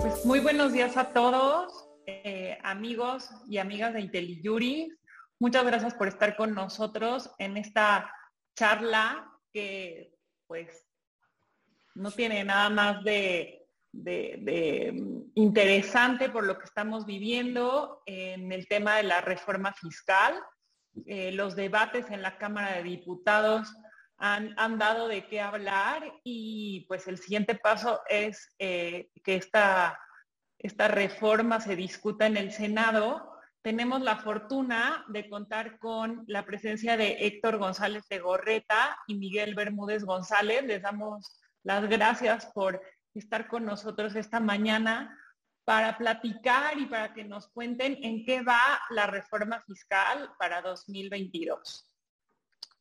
Pues muy buenos días a todos, eh, amigos y amigas de IntelliJuris. Muchas gracias por estar con nosotros en esta charla que pues no tiene nada más de, interesante por lo que estamos viviendo en el tema de la reforma fiscal. Eh, los debates en la Cámara de Diputados han, dado de qué hablar y pues el siguiente paso es eh, que esta, esta reforma se discuta en el Senado. Tenemos la fortuna de contar con la presencia de Héctor González de Gorreta y Miguel Bermúdez González. Les damos las gracias por estar con nosotros esta mañana para platicar y para que nos cuenten en qué va la reforma fiscal para 2022.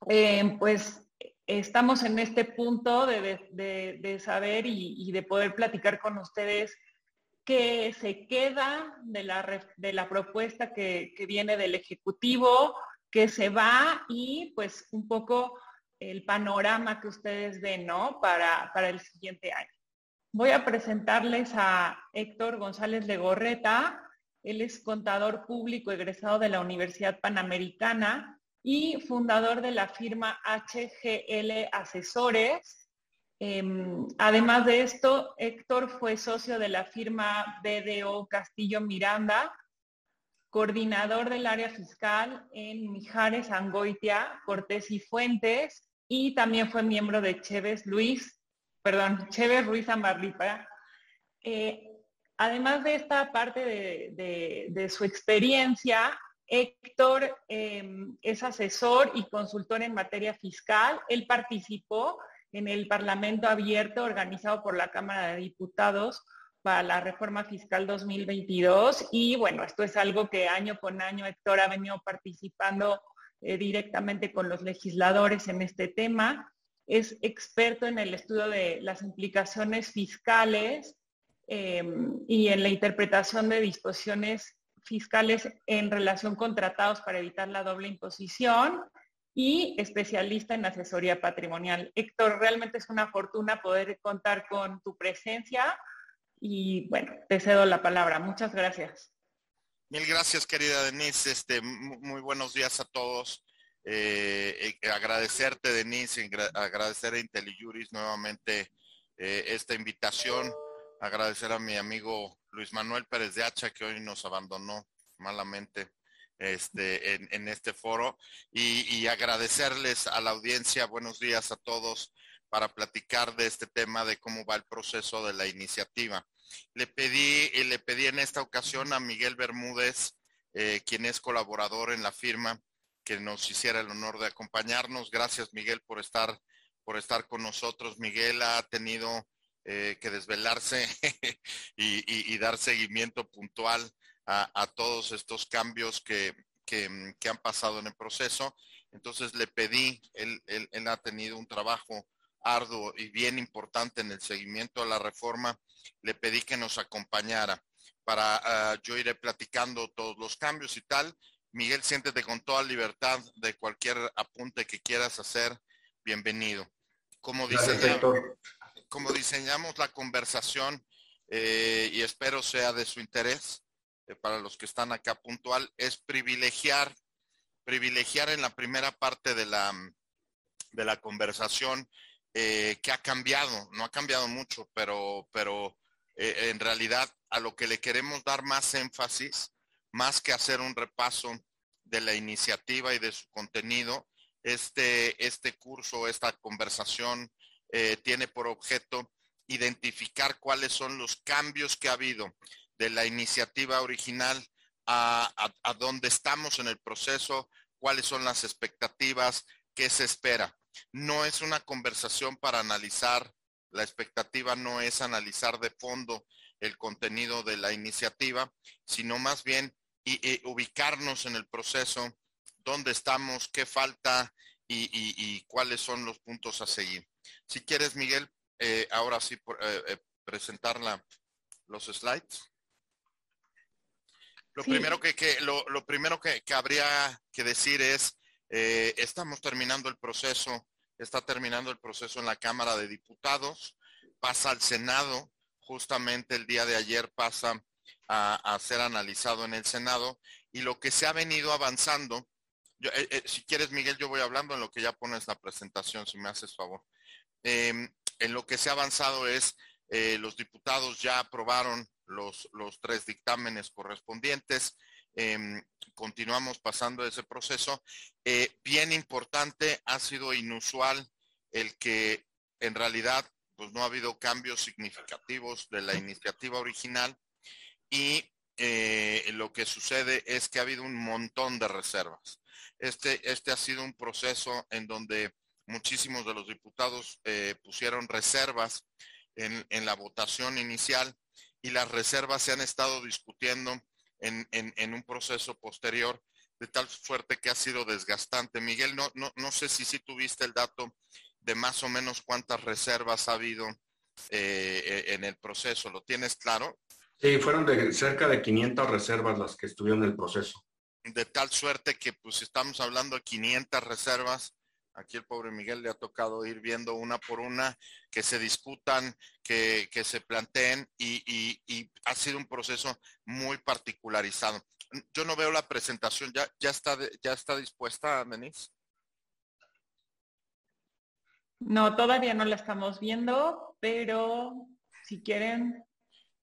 Eh, pues estamos en este punto de, saber y, de poder platicar con ustedes qué se queda de la, propuesta que, viene del Ejecutivo, qué se va y pues un poco el panorama que ustedes ven, ¿no? Para, para el siguiente año. Voy a presentarles a Héctor González de Gorreta. Él es contador público egresado de la Universidad Panamericana, y fundador de la firma HGL Asesores. Em, además de esto, Héctor fue socio de la firma BDO Castillo Miranda, coordinador del área fiscal en Mijares, Angoitia, Cortés y Fuentes, y también fue miembro de Chévez Luis, perdón, Chévez Ruiz Ambarlipa. Eh, además de esta parte de su experiencia, Héctor em, es asesor y consultor en materia fiscal. Él participó en el Parlamento Abierto organizado por la Cámara de Diputados para la reforma fiscal 2022 y bueno, esto es algo que año con año Héctor ha venido participando eh, directamente con los legisladores en este tema. Es experto en el estudio de las implicaciones fiscales em, y en la interpretación de disposiciones fiscales en relación con tratados para evitar la doble imposición y especialista en asesoría patrimonial. Héctor, realmente es una fortuna poder contar con tu presencia y bueno, te cedo la palabra. Muchas gracias. Mil gracias, querida Denise. Este, muy buenos días a todos. Eh, eh, agradecerte, Denise, agradecer a IntelliJuris nuevamente eh, esta invitación, agradecer a mi amigo Luis Manuel Pérez de Hacha, que hoy nos abandonó malamente este, en, este foro, y, agradecerles a la audiencia, buenos días a todos, para platicar de este tema de cómo va el proceso de la iniciativa. Le pedí, le pedí en esta ocasión a Miguel Bermúdez, eh, quien es colaborador en la firma, que nos hiciera el honor de acompañarnos. Gracias, Miguel, por estar, por estar con nosotros. Miguel ha tenido eh, que desvelarse y, dar seguimiento puntual a, todos estos cambios que, han pasado en el proceso. Entonces le pedí, él, ha tenido un trabajo arduo y bien importante en el seguimiento a la reforma, le pedí que nos acompañara para, ah, yo iré platicando todos los cambios y tal. Miguel, siéntete con toda libertad de cualquier apunte que quieras hacer, bienvenido. Como dice, como diseñamos la conversación eh, y espero sea de su interés eh, para los que están acá puntual, es privilegiar, privilegiar en la primera parte de la, de la conversación eh, que ha cambiado, no ha cambiado mucho, pero, pero en realidad a lo que le queremos dar más énfasis, más que hacer un repaso de la iniciativa y de su contenido, este, este curso, esta conversación eh, tiene por objeto identificar cuáles son los cambios que ha habido de la iniciativa original a, a, dónde estamos en el proceso, cuáles son las expectativas, qué se espera. No es una conversación para analizar, la expectativa no es analizar de fondo el contenido de la iniciativa, sino más bien ubicarnos en el proceso, dónde estamos, qué falta y cuáles son los puntos a seguir. Si quieres, Miguel, eh, ahora sí eh, eh, presentar los slides. Lo primero que, lo, primero que, habría que decir es, estamos terminando el proceso, está terminando el proceso en la Cámara de Diputados, pasa al Senado justamente el día de ayer pasa a, ser analizado en el Senado y lo que se ha venido avanzando, eh, eh, si quieres Miguel, yo voy hablando en lo que ya pones la presentación, si me haces favor. Em, en lo que se ha avanzado es, eh, los diputados ya aprobaron los, los tres dictámenes correspondientes, em, continuamos pasando ese proceso. bien importante, ha sido inusual el que en realidad pues no ha habido cambios significativos de la iniciativa original y lo que sucede es que ha habido un montón de reservas. Este, este ha sido un proceso en donde muchísimos de los diputados eh, pusieron reservas en, la votación inicial y las reservas se han estado discutiendo en, un proceso posterior de tal suerte que ha sido desgastante. Miguel, no, no, no sé si sí tuviste el dato de más o menos cuántas reservas ha habido eh, en el proceso. ¿Lo tienes claro? Sí, fueron de cerca de 500 reservas las que estuvieron en el proceso. De tal suerte que pues estamos hablando de 500 reservas. Aquí el pobre Miguel le ha tocado ir viendo una por una, que se discutan, que, se planteen y, ha sido un proceso muy particularizado. Yo no veo la presentación, ¿ya, ya, está, ya está dispuesta, Denise? No, todavía no la estamos viendo, pero si quieren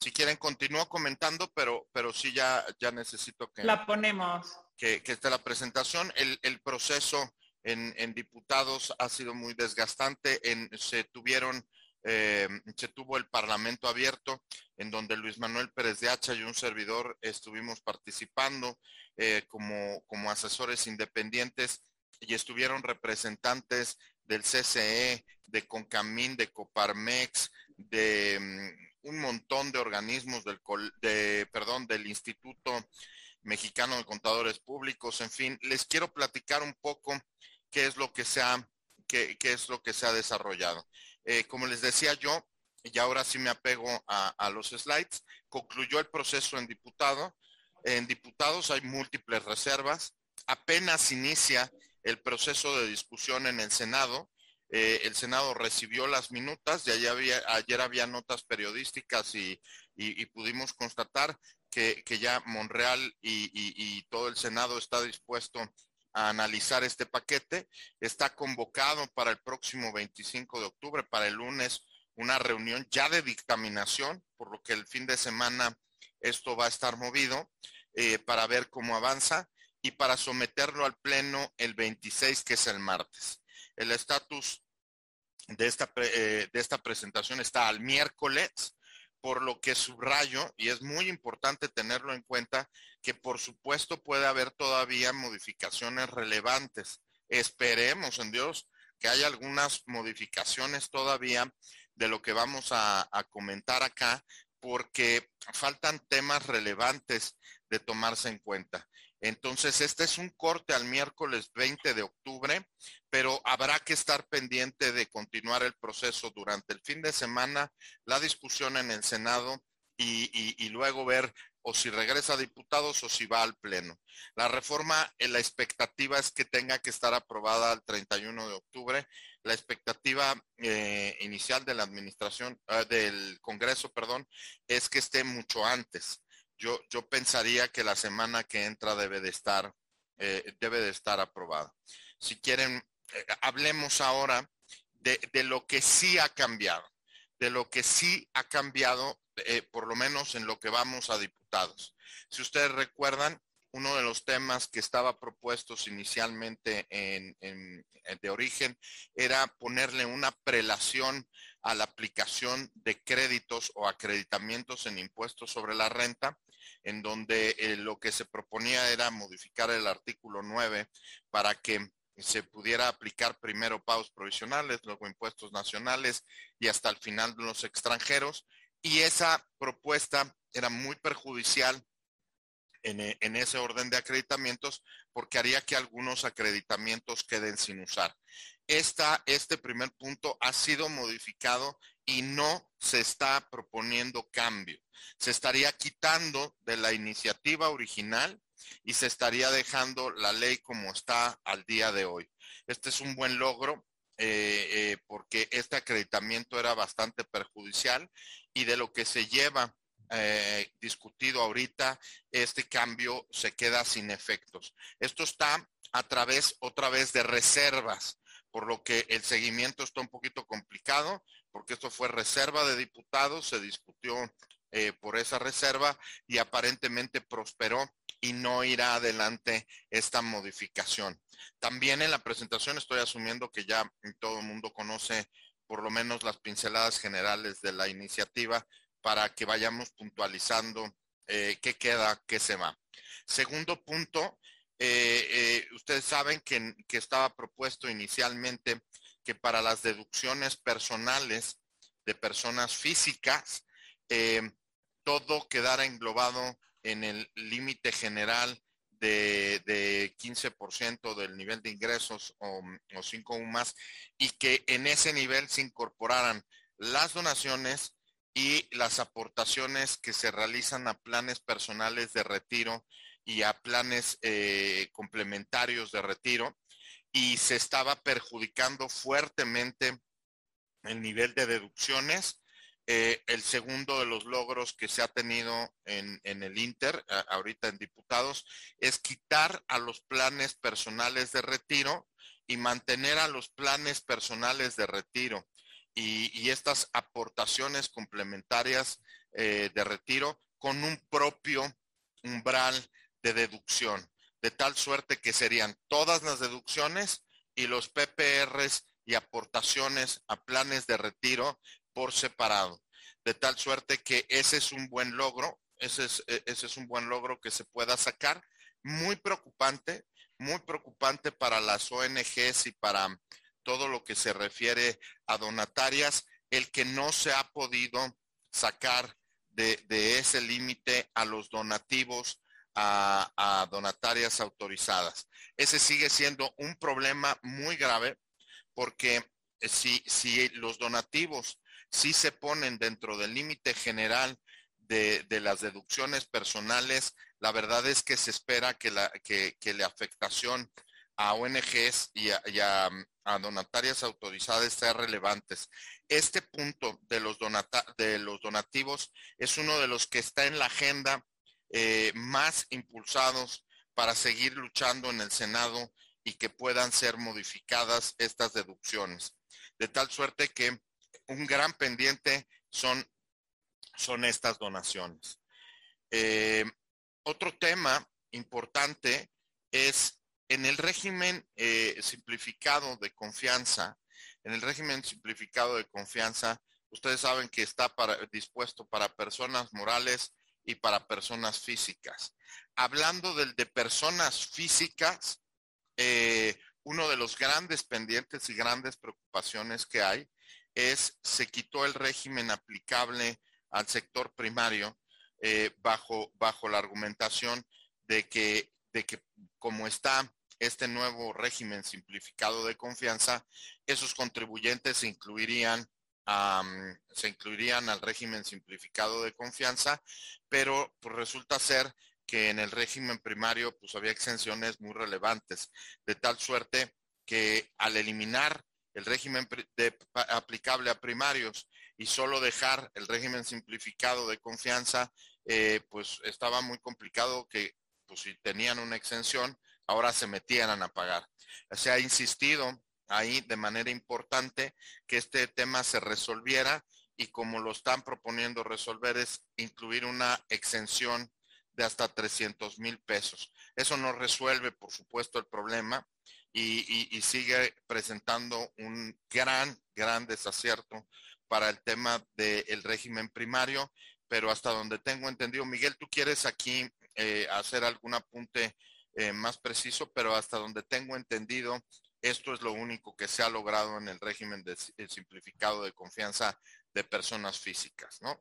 si quieren, continúo comentando, pero, pero sí ya, ya necesito que... La ponemos. Que, que esté la presentación. El, proceso en, diputados ha sido muy desgastante. En, se tuvieron, eh, se tuvo el Parlamento abierto, en donde Luis Manuel Pérez de Hacha y un servidor estuvimos participando eh, como, como asesores independientes y estuvieron representantes del CCE, de Concamín, de Coparmex, de mm, un montón de organismos del, de, perdón, del Instituto Mexicano de Contadores Públicos, en fin, les quiero platicar un poco qué es lo que se ha, qué, es lo que se ha desarrollado. Eh, como les decía yo, y ahora sí me apego a, a, los slides, concluyó el proceso en diputado. En diputados hay múltiples reservas. Apenas inicia el proceso de discusión en el Senado. Eh, el Senado recibió las minutas, de ayer había notas periodísticas y, pudimos constatar que, ya Monreal y, todo el Senado está dispuesto a analizar este paquete. Está convocado para el próximo 25 de octubre, para el lunes, una reunión ya de dictaminación, por lo que el fin de semana esto va a estar movido eh, para ver cómo avanza y para someterlo al Pleno el 26, que es el martes. El estatus de esta, eh, de esta presentación está al miércoles, por lo que subrayo, y es muy importante tenerlo en cuenta, que por supuesto puede haber todavía modificaciones relevantes. Esperemos en Dios que haya algunas modificaciones todavía de lo que vamos a comentar acá, porque faltan temas relevantes de tomarse en cuenta. Entonces, este es un corte al miércoles 20 de octubre, pero habrá que estar pendiente de continuar el proceso durante el fin de semana, la discusión en el Senado y, luego ver o si regresa a diputados o si va al Pleno. La reforma, eh, la expectativa es que tenga que estar aprobada el 31 de octubre. La expectativa eh, inicial de la administración, eh, del Congreso, perdón, es que esté mucho antes yo, yo pensaría que la semana que entra debe de estar, eh, debe de estar aprobada. Si quieren, hablemos ahora de, lo que sí ha cambiado, de lo que sí ha cambiado, eh, por lo menos en lo que vamos a diputados. Si ustedes recuerdan, uno de los temas que estaba propuestos inicialmente en, de origen era ponerle una prelación a la aplicación de créditos o acreditamientos en impuestos sobre la renta, en donde eh, lo que se proponía era modificar el artículo 9 para que se pudiera aplicar primero pagos provisionales, luego impuestos nacionales y hasta el final los extranjeros. Y esa propuesta era muy perjudicial en, eh, en, ese orden de acreditamientos porque haría que algunos acreditamientos queden sin usar este primer punto ha sido modificado y no se está proponiendo cambio. Se estaría quitando de la iniciativa original y se estaría dejando la ley como está al día de hoy. Este es un buen logro porque este acreditamiento era bastante perjudicial y de lo que se lleva discutido ahorita, este cambio se queda sin efectos. Esto está a través otra vez de reservas, por lo que el seguimiento está un poquito complicado, porque esto fue reserva de diputados, se discutió eh, por esa reserva y aparentemente prosperó y no irá adelante esta modificación. También en la presentación estoy asumiendo que ya todo el mundo conoce por lo menos las pinceladas generales de la iniciativa para que vayamos puntualizando eh, qué queda, qué se va. Segundo punto, eh, ustedes saben que, que estaba propuesto inicialmente que para las deducciones personales de personas físicas, todo quedara englobado en el límite general de, 15% del nivel de ingresos o, o 5 o más y que en ese nivel se incorporaran las donaciones y las aportaciones que se realizan a planes personales de retiro y a planes eh, complementarios de retiro y se estaba perjudicando fuertemente el nivel de deducciones eh, el segundo de los logros que se ha tenido en, el Inter, ahorita en diputados, es quitar a los planes personales de retiro y mantener a los planes personales de retiro y, estas aportaciones complementarias eh, de retiro con un propio umbral de deducción, de tal suerte que serían todas las deducciones y los PPRs y aportaciones a planes de retiro por separado, de tal suerte que ese es un buen logro, ese es, e, ese es un buen logro que se pueda sacar, muy preocupante, muy preocupante para las ONGs y para todo lo que se refiere a donatarias, el que no se ha podido sacar de, ese límite a los donativos a, a, donatarias autorizadas. Ese sigue siendo un problema muy grave porque si, si los donativos si se ponen dentro del límite general de, las deducciones personales, la verdad es que se espera que la, que, la afectación a ONGs y a, donatarias autorizadas sea relevantes. Este punto de los, de los donativos es uno de los que está en la agenda eh, más impulsados para seguir luchando en el Senado y que puedan ser modificadas estas deducciones. De tal suerte que un gran pendiente son, son estas donaciones. Eh, otro tema importante es en el régimen eh, simplificado de confianza, en el régimen simplificado de confianza, ustedes saben que está para, dispuesto para personas morales y para personas físicas. Hablando del de personas físicas, eh, uno de los grandes pendientes y grandes preocupaciones que hay es se quitó el régimen aplicable al sector primario eh, bajo, bajo la argumentación de que, de que como está este nuevo régimen simplificado de confianza, esos contribuyentes se incluirían, se incluirían al régimen simplificado de confianza, pero pues, resulta ser que en el régimen primario pues había exenciones muy relevantes, de tal suerte que al eliminar el régimen aplicable a primarios y solo dejar el régimen simplificado de confianza, eh, pues estaba muy complicado que pues, si tenían una exención, ahora se metieran a pagar. Se ha insistido ahí de manera importante que este tema se resolviera y como lo están proponiendo resolver es incluir una exención de hasta 300 mil pesos. Eso no resuelve, por supuesto, el problema, y, sigue presentando un gran, gran desacierto para el tema del régimen primario, pero hasta donde tengo entendido, Miguel, tú quieres aquí eh, hacer algún apunte eh, más preciso, pero hasta donde tengo entendido, esto es lo único que se ha logrado en el régimen de, simplificado de confianza de personas físicas, ¿no?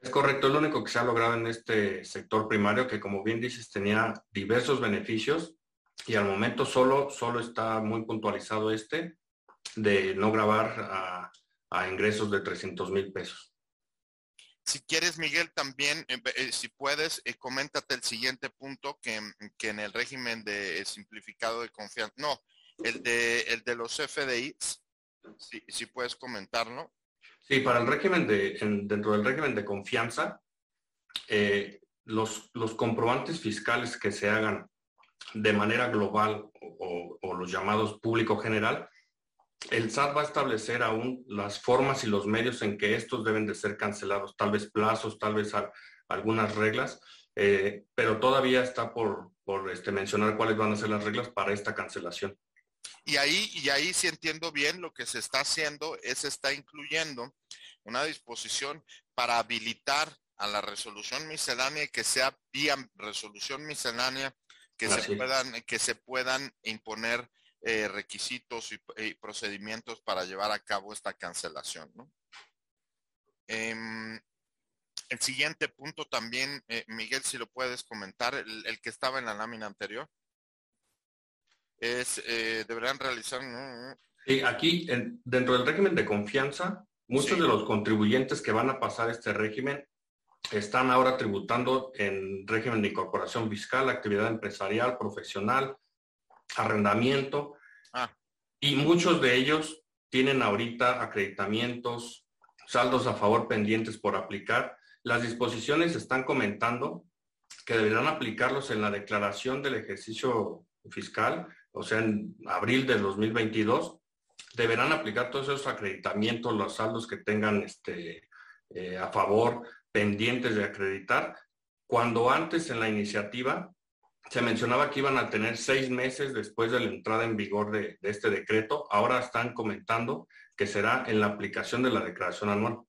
Es correcto, es lo único que se ha logrado en este sector primario, que como bien dices, tenía diversos beneficios y al momento solo, solo está muy puntualizado este de no grabar a, ingresos de 300 mil pesos. Si quieres, Miguel, también, eh, eh, si puedes, eh, coméntate el siguiente punto que, en el régimen de simplificado de confianza, no, el de, el de los FDIs, Si, si puedes comentarlo. Sí, para el régimen de, dentro del régimen de confianza, los, los comprobantes fiscales que se hagan de manera global o, los llamados público general, el SAT va a establecer aún las formas y los medios en que estos deben de ser cancelados, tal vez plazos, tal vez algunas reglas, eh, pero todavía está por, por este, mencionar cuáles van a ser las reglas para esta cancelación. Y ahí, y ahí si entiendo bien, lo que se está haciendo es está incluyendo una disposición para habilitar a la resolución miscelánea que sea vía resolución miscelánea que se puedan que se puedan imponer eh, requisitos y, procedimientos para llevar a cabo esta cancelación. Em, el siguiente punto también, eh, Miguel, si lo puedes comentar, el, que estaba en la lámina anterior, es, eh, deberán realizar... Sí, aquí, dentro del régimen de confianza, muchos de los contribuyentes que van a pasar este régimen están ahora tributando en régimen de incorporación fiscal, actividad empresarial, profesional, arrendamiento, ah. y muchos de ellos tienen ahorita acreditamientos, saldos a favor pendientes por aplicar. Las disposiciones están comentando que deberán aplicarlos en la declaración del ejercicio fiscal, o sea, en abril del 2022, deberán aplicar todos esos acreditamientos, los saldos que tengan este, eh, a favor pendientes de acreditar, cuando antes en la iniciativa se mencionaba que iban a tener seis meses después de la entrada en vigor de, este decreto, ahora están comentando que será en la aplicación de la declaración anual.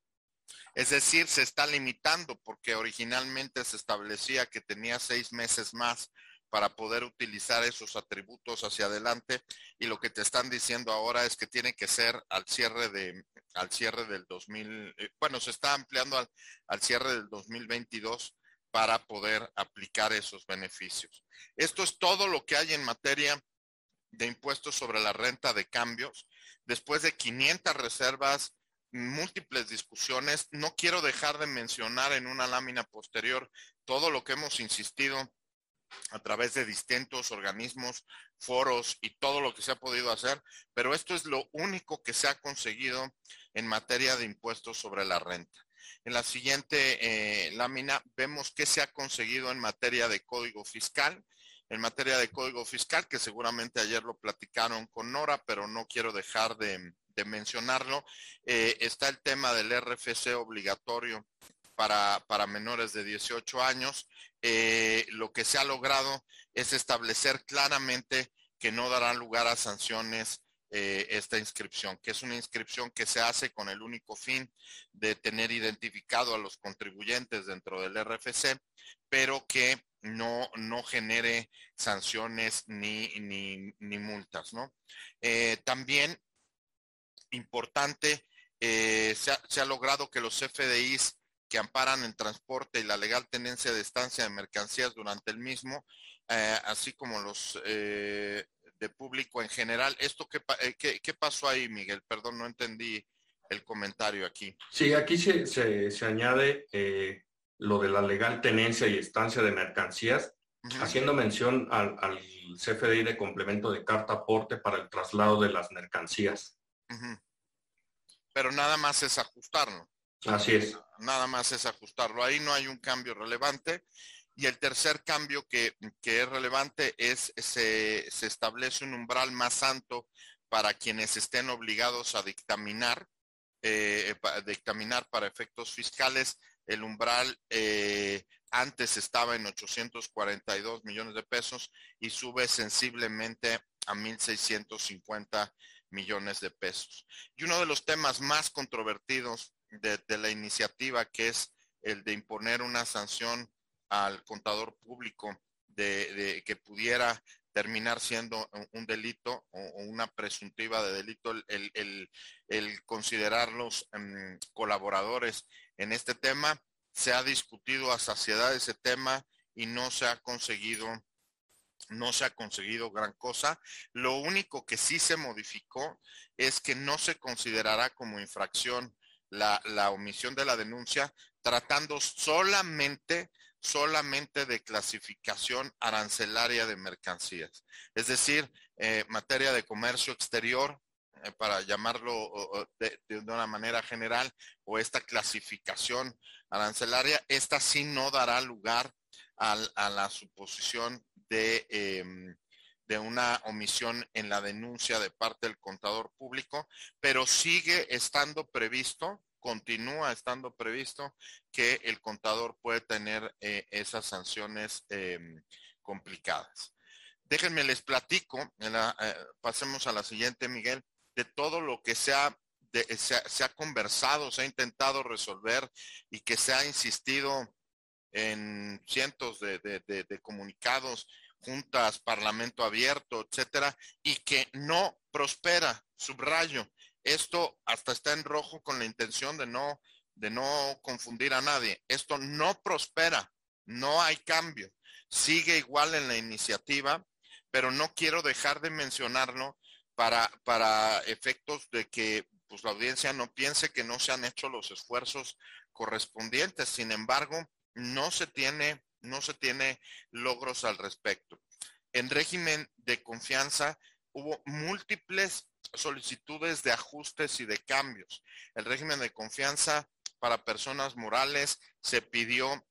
Es decir, se está limitando porque originalmente se establecía que tenía seis meses más para poder utilizar esos atributos hacia adelante y lo que te están diciendo ahora es que tiene que ser al cierre de al cierre del 2000 eh, bueno se está ampliando al, al cierre del 2022 para poder aplicar esos beneficios. Esto es todo lo que hay en materia de impuestos sobre la renta de cambios. Después de 500 reservas múltiples discusiones no quiero dejar de mencionar en una lámina posterior todo lo que hemos insistido a través de distintos organismos, foros y todo lo que se ha podido hacer, pero esto es lo único que se ha conseguido en materia de impuestos sobre la renta. En la siguiente eh, lámina vemos qué se ha conseguido en materia de código fiscal. En materia de código fiscal, que seguramente ayer lo platicaron con Nora, pero no quiero dejar de, mencionarlo, eh, está el tema del RFC obligatorio para, menores de 18 años. Eh, lo que se ha logrado es establecer claramente que no dará lugar a sanciones eh, esta inscripción, que es una inscripción que se hace con el único fin de tener identificado a los contribuyentes dentro del RFC, pero que no, no genere sanciones ni, ni, multas, ¿no? Eh, también importante, se ha, se, ha, logrado que los FDIs que amparan el transporte y la legal tenencia de estancia de mercancías durante el mismo, eh, así como los eh, de público en general. ¿Esto eh, qué, qué, pasó ahí, Miguel? Perdón, no entendí el comentario aquí. Sí, aquí se, se, añade lo de la legal tenencia y estancia de mercancías, haciendo mención al, al, CFDI de complemento de carta aporte para el traslado de las mercancías. Pero nada más es ajustarlo. Así es. Nada más es ajustarlo. Ahí no hay un cambio relevante. Y el tercer cambio que, es relevante es se, se, establece un umbral más alto para quienes estén obligados a dictaminar, eh, dictaminar para efectos fiscales. El umbral eh, antes estaba en 842 millones de pesos y sube sensiblemente a 1.650 millones de pesos. Y uno de los temas más controvertidos de, la iniciativa, que es el de imponer una sanción al contador público de, que pudiera terminar siendo un delito o, una presuntiva de delito el, el, considerarlos em, colaboradores en este tema. Se ha discutido a saciedad ese tema y no se ha conseguido no se ha conseguido gran cosa. Lo único que sí se modificó es que no se considerará como infracción la, omisión de la denuncia tratando solamente solamente de clasificación arancelaria de mercancías. Es decir, eh, materia de comercio exterior, eh, para llamarlo de, una manera general, o esta clasificación arancelaria, esta sí no dará lugar a la suposición de, em, de una omisión en la denuncia de parte del contador público, pero sigue estando previsto continúa estando previsto que el contador puede tener eh, esas sanciones em, complicadas. Déjenme les platico, eh, pasemos a la siguiente, Miguel, de todo lo que se ha, se, ha, conversado, se ha intentado resolver y que se ha insistido en cientos de, de comunicados, juntas, parlamento abierto, etcétera, y que no prospera, subrayo, esto hasta está en rojo con la intención de no, de no confundir a nadie. Esto no prospera, no hay cambio. Sigue igual en la iniciativa, pero no quiero dejar de mencionarlo para, para efectos de que pues, la audiencia no piense que no se han hecho los esfuerzos correspondientes. Sin embargo, no se tiene, no se tiene logros al respecto. En régimen de confianza hubo múltiples solicitudes de ajustes y de cambios. El régimen de confianza para personas morales se pidió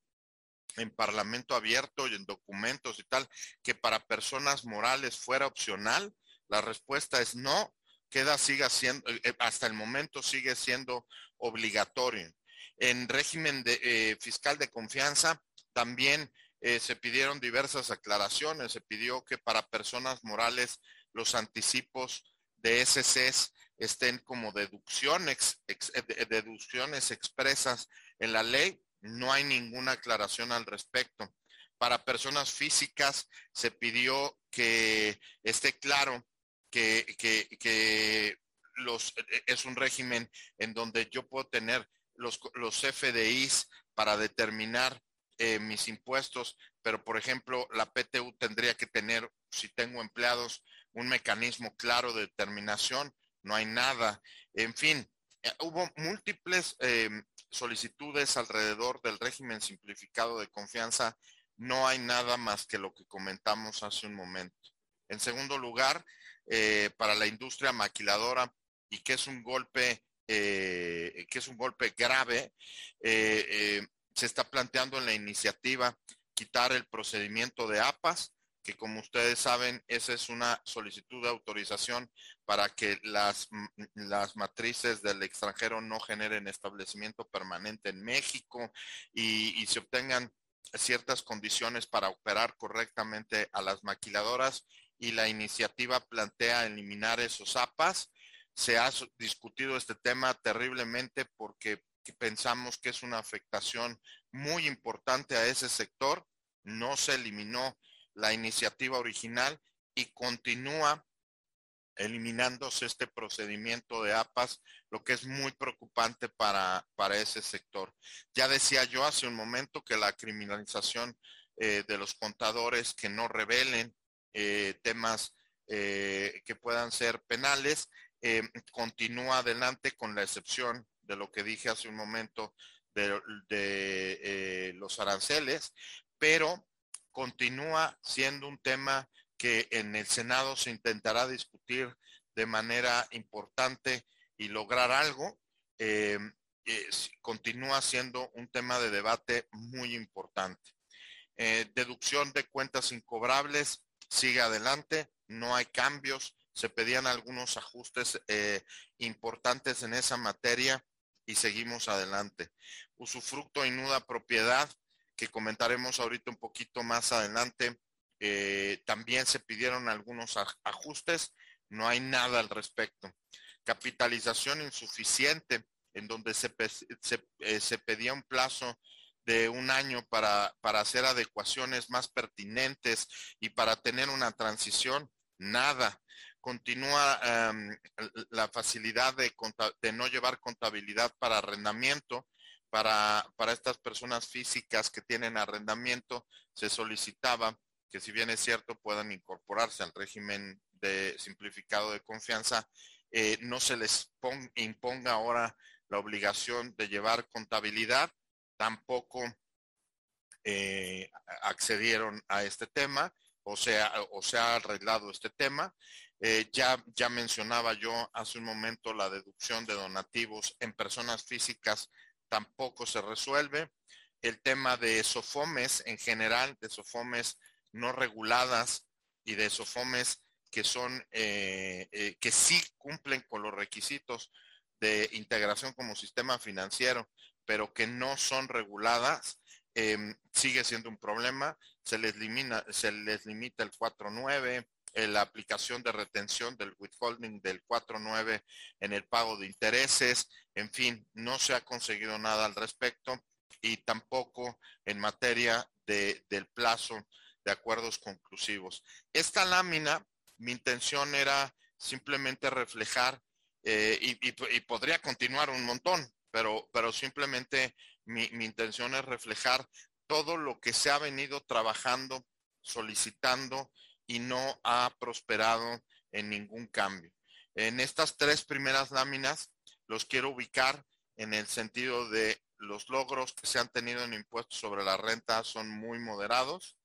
en Parlamento abierto y en documentos y tal, que para personas morales fuera opcional. La respuesta es no, queda, siga siendo, eh, hasta el momento sigue siendo obligatorio. En régimen de, eh, fiscal de confianza también eh, se pidieron diversas aclaraciones. Se pidió que para personas morales los anticipos de SCs estén como deducciones, eh, deducciones expresas en la ley, no hay ninguna aclaración al respecto. Para personas físicas se pidió que esté claro que, que, los, e, es un régimen en donde yo puedo tener los, los FDIs para determinar eh, mis impuestos, pero por ejemplo la PTU tendría que tener, si tengo empleados, un mecanismo claro de determinación, no hay nada. En fin, eh, hubo múltiples em, solicitudes alrededor del régimen simplificado de confianza. No hay nada más que lo que comentamos hace un momento. En segundo lugar, eh, para la industria maquiladora y que es un golpe, eh, que es un golpe grave, se está planteando en la iniciativa quitar el procedimiento de APAS que como ustedes saben, esa es una solicitud de autorización para que las, las matrices del extranjero no generen establecimiento permanente en México y, se obtengan ciertas condiciones para operar correctamente a las maquiladoras y la iniciativa plantea eliminar esos APAS. Se ha discutido este tema terriblemente porque pensamos que es una afectación muy importante a ese sector. No se eliminó la iniciativa original y continúa eliminándose este procedimiento de APAS, lo que es muy preocupante para, para ese sector. Ya decía yo hace un momento que la criminalización eh, de los contadores que no revelen eh, temas eh, que puedan ser penales, continúa adelante con la excepción de lo que dije hace un momento de, de los aranceles, pero continúa siendo un tema que en el Senado se intentará discutir de manera importante y lograr algo. Eh, eh, continúa siendo un tema de debate muy importante. Eh, deducción de cuentas incobrables sigue adelante, no hay cambios, se pedían algunos ajustes importantes en esa materia y seguimos adelante. Usufructo y nuda propiedad que comentaremos ahorita un poquito más adelante. Eh, también se pidieron algunos ajustes, no hay nada al respecto. Capitalización insuficiente, en donde se, eh, se, pedía un plazo de un año para, para, hacer adecuaciones más pertinentes y para tener una transición, nada. Continúa em, la facilidad de, no llevar contabilidad para arrendamiento, para, estas personas físicas que tienen arrendamiento, se solicitaba que si bien es cierto puedan incorporarse al régimen de simplificado de confianza, eh, no se les imponga ahora la obligación de llevar contabilidad, tampoco eh, accedieron a este tema o sea, o se ha arreglado este tema. Eh, ya, ya mencionaba yo hace un momento la deducción de donativos en personas físicas tampoco se resuelve. El tema de sofomes en general, de sofomes no reguladas y de sofomes que son, eh, eh, que sí cumplen con los requisitos de integración como sistema financiero, pero que no son reguladas, em, sigue siendo un problema. Se les, limita, se les limita el 4.9, eh, la aplicación de retención del withholding del 4.9 en el pago de intereses. En fin, no se ha conseguido nada al respecto y tampoco en materia de, del plazo de acuerdos conclusivos. Esta lámina, mi intención era simplemente reflejar, eh, y, podría continuar un montón, pero, pero simplemente mi, mi intención es reflejar todo lo que se ha venido trabajando, solicitando y no ha prosperado en ningún cambio. En estas tres primeras láminas los quiero ubicar en el sentido de los logros que se han tenido en impuestos sobre la renta son muy moderados,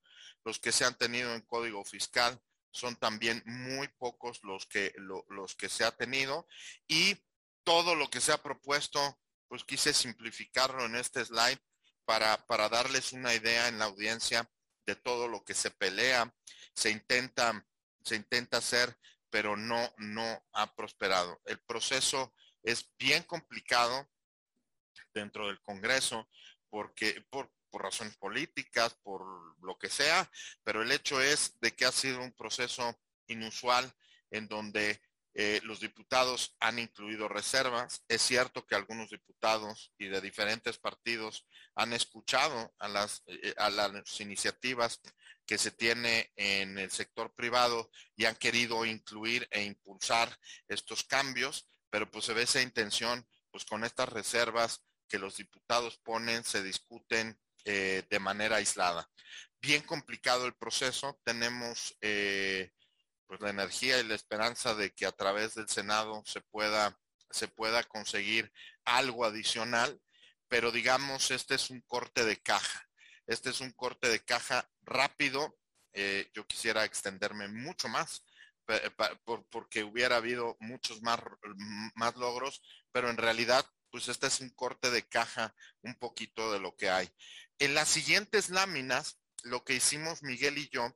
los que se han tenido en código fiscal son también muy pocos los que, los que se ha tenido y todo lo que se ha propuesto, pues quise simplificarlo en este slide para, para darles una idea en la audiencia de todo lo que se pelea, se intenta, se intenta hacer, pero no, no ha prosperado. El proceso es bien complicado dentro del Congreso porque por, por razones políticas, por lo que sea, pero el hecho es de que ha sido un proceso inusual en donde eh, los diputados han incluido reservas. Es cierto que algunos diputados y de diferentes partidos han escuchado a las, eh, a las iniciativas que se tiene en el sector privado y han querido incluir e impulsar estos cambios, pero pues se ve esa intención, pues con estas reservas que los diputados ponen, se discuten eh, de manera aislada. Bien complicado el proceso, tenemos pues la energía y la esperanza de que a través del Senado se pueda, se pueda conseguir algo adicional, pero digamos, este es un corte de caja. Este es un corte de caja rápido. Eh, yo quisiera extenderme mucho más porque hubiera habido muchos más, más logros, pero en realidad, pues este es un corte de caja un poquito de lo que hay. En las siguientes láminas, lo que hicimos Miguel y yo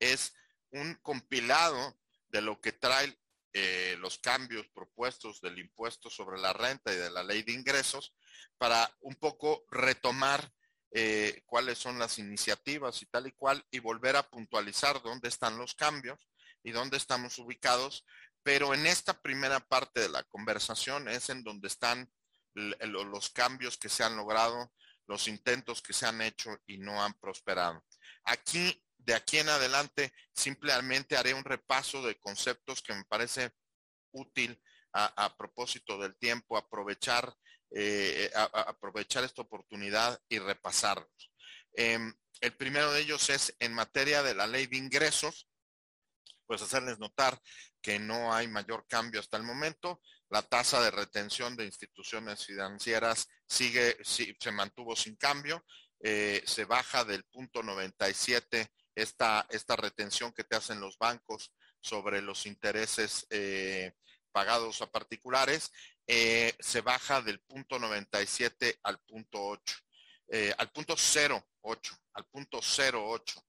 es un compilado de lo que trae eh, los cambios propuestos del impuesto sobre la renta y de la ley de ingresos para un poco retomar eh, cuáles son las iniciativas y tal y cual y volver a puntualizar dónde están los cambios y dónde estamos ubicados. Pero en esta primera parte de la conversación es en donde están los cambios que se han logrado, los intentos que se han hecho y no han prosperado. Aquí de aquí en adelante simplemente haré un repaso de conceptos que me parece útil a, propósito del tiempo, aprovechar, eh, aprovechar esta oportunidad y repasarlos. Em, el primero de ellos es en materia de la ley de ingresos, pues hacerles notar que no hay mayor cambio hasta el momento. La tasa de retención de instituciones financieras sigue, se mantuvo sin cambio, eh, se baja del punto 97 esta, esta retención que te hacen los bancos sobre los intereses eh, pagados a particulares, eh, se baja del punto 97 al punto 8, eh, al punto 0,8, al punto 0,8.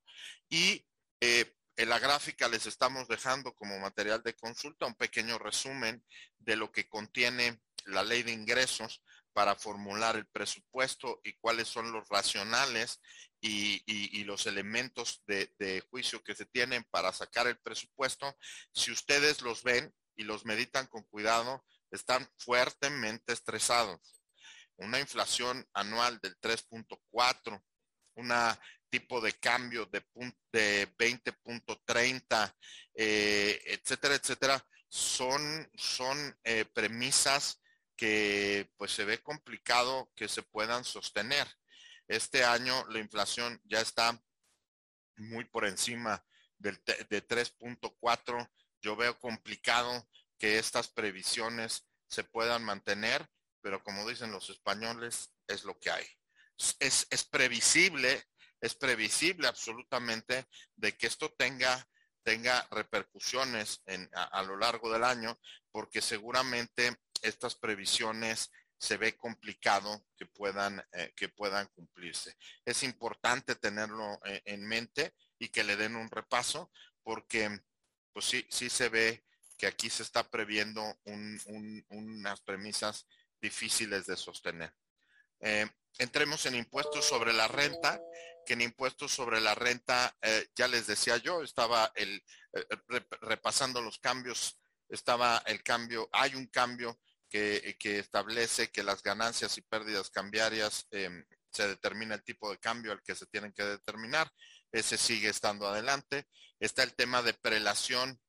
Y en la gráfica les estamos dejando como material de consulta un pequeño resumen de lo que contiene la ley de ingresos para formular el presupuesto y cuáles son los racionales y, los elementos de, juicio que se tienen para sacar el presupuesto. Si ustedes los ven y los meditan con cuidado, están fuertemente estresados. Una inflación anual del 3.4, una tipo de cambio de, de 20.30, eh, etcétera, etcétera, son, son eh, premisas que pues se ve complicado que se puedan sostener. Este año la inflación ya está muy por encima del, de 3.4. Yo veo complicado que estas previsiones se puedan mantener, pero como dicen los españoles, es lo que hay. Es, es previsible, es previsible absolutamente de que esto tenga tenga repercusiones a, lo largo del año, porque seguramente estas previsiones se ve complicado que puedan, eh, que puedan cumplirse. Es importante tenerlo eh, en mente y que le den un repaso, porque pues sí, sí se ve que aquí se está previendo unas premisas difíciles de sostener. Eh, entremos en impuestos sobre la renta, que en impuestos sobre la renta, ya les decía yo, estaba el, repasando los cambios, estaba el cambio, hay un cambio que, establece que las ganancias y pérdidas cambiarias em, se determina el tipo de cambio al que se tienen que determinar. Ese sigue estando adelante. Está el tema de prelación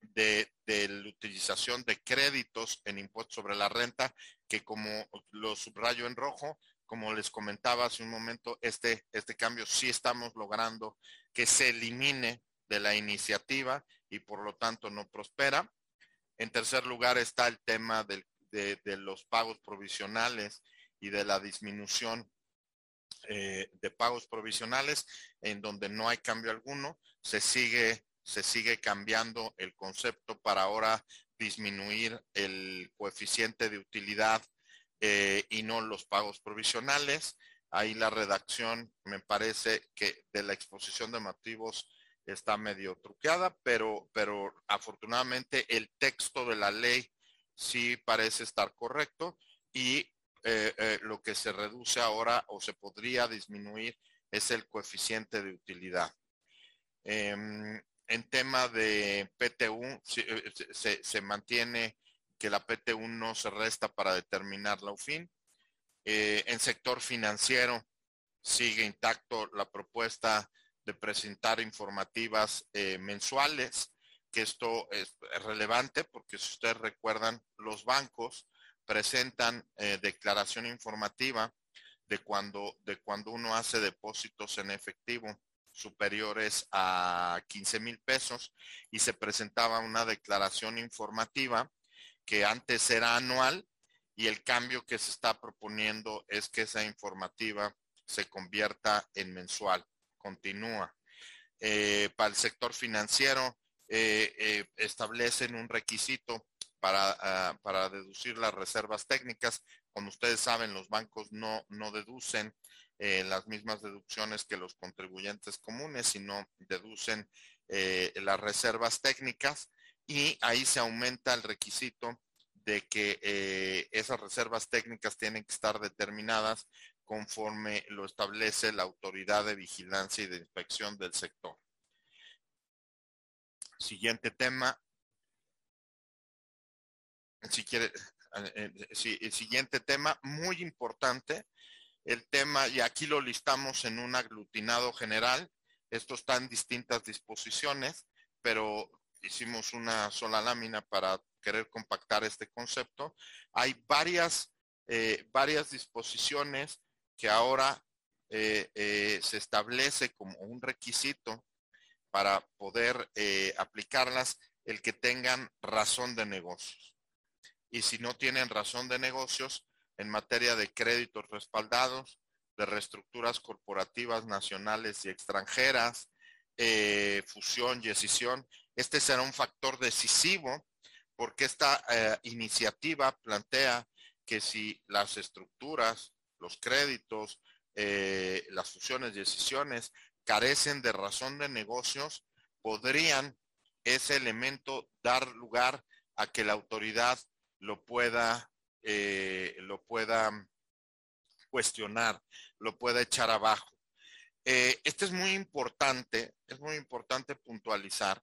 de, la utilización de créditos en impuestos sobre la renta, que como lo subrayo en rojo, como les comentaba hace un momento, este, este cambio sí estamos logrando que se elimine de la iniciativa y por lo tanto no prospera. En tercer lugar está el tema de, los pagos provisionales y de la disminución eh, de pagos provisionales en donde no hay cambio alguno. Se sigue se sigue cambiando el concepto para ahora disminuir el coeficiente de utilidad eh, y no los pagos provisionales. Ahí la redacción me parece que de la exposición de motivos está medio truqueada, pero, pero afortunadamente el texto de la ley sí parece estar correcto y eh, eh, lo que se reduce ahora o se podría disminuir es el coeficiente de utilidad. Em, en tema de PTU, eh, se, mantiene que la PTU no se resta para determinar la UFIN. En sector financiero sigue intacto la propuesta de presentar informativas mensuales, que esto es relevante porque si ustedes recuerdan, los bancos presentan declaración informativa de cuando, de cuando uno hace depósitos en efectivo superiores a 15 mil pesos y se presentaba una declaración informativa que antes era anual y el cambio que se está proponiendo es que esa informativa se convierta en mensual, continúa. Eh, para el sector financiero, eh, eh, establecen un requisito para, ah, para, deducir las reservas técnicas. Como ustedes saben, los bancos no, no deducen eh, las mismas deducciones que los contribuyentes comunes, sino deducen las reservas técnicas y ahí se aumenta el requisito de que esas reservas técnicas tienen que estar determinadas conforme lo establece la autoridad de vigilancia y de inspección del sector. Siguiente tema. Si quiere, el siguiente tema muy importante el tema, y aquí lo listamos en un aglutinado general, esto está en distintas disposiciones, pero hicimos una sola lámina para querer compactar este concepto. Hay varias, eh, varias disposiciones que ahora eh, eh, se establece como un requisito para poder aplicarlas el que tengan razón de negocios. Y si no tienen razón de negocios, en materia de créditos respaldados, de reestructuras corporativas nacionales y extranjeras, eh, fusión y escisión. Este será un factor decisivo porque esta eh, iniciativa plantea que si las estructuras, los créditos, eh, las fusiones y decisiones carecen de razón de negocios, podrían ese elemento dar lugar a que la autoridad lo pueda eh, lo pueda cuestionar, lo pueda echar abajo. Eh, este es muy importante, es muy importante puntualizar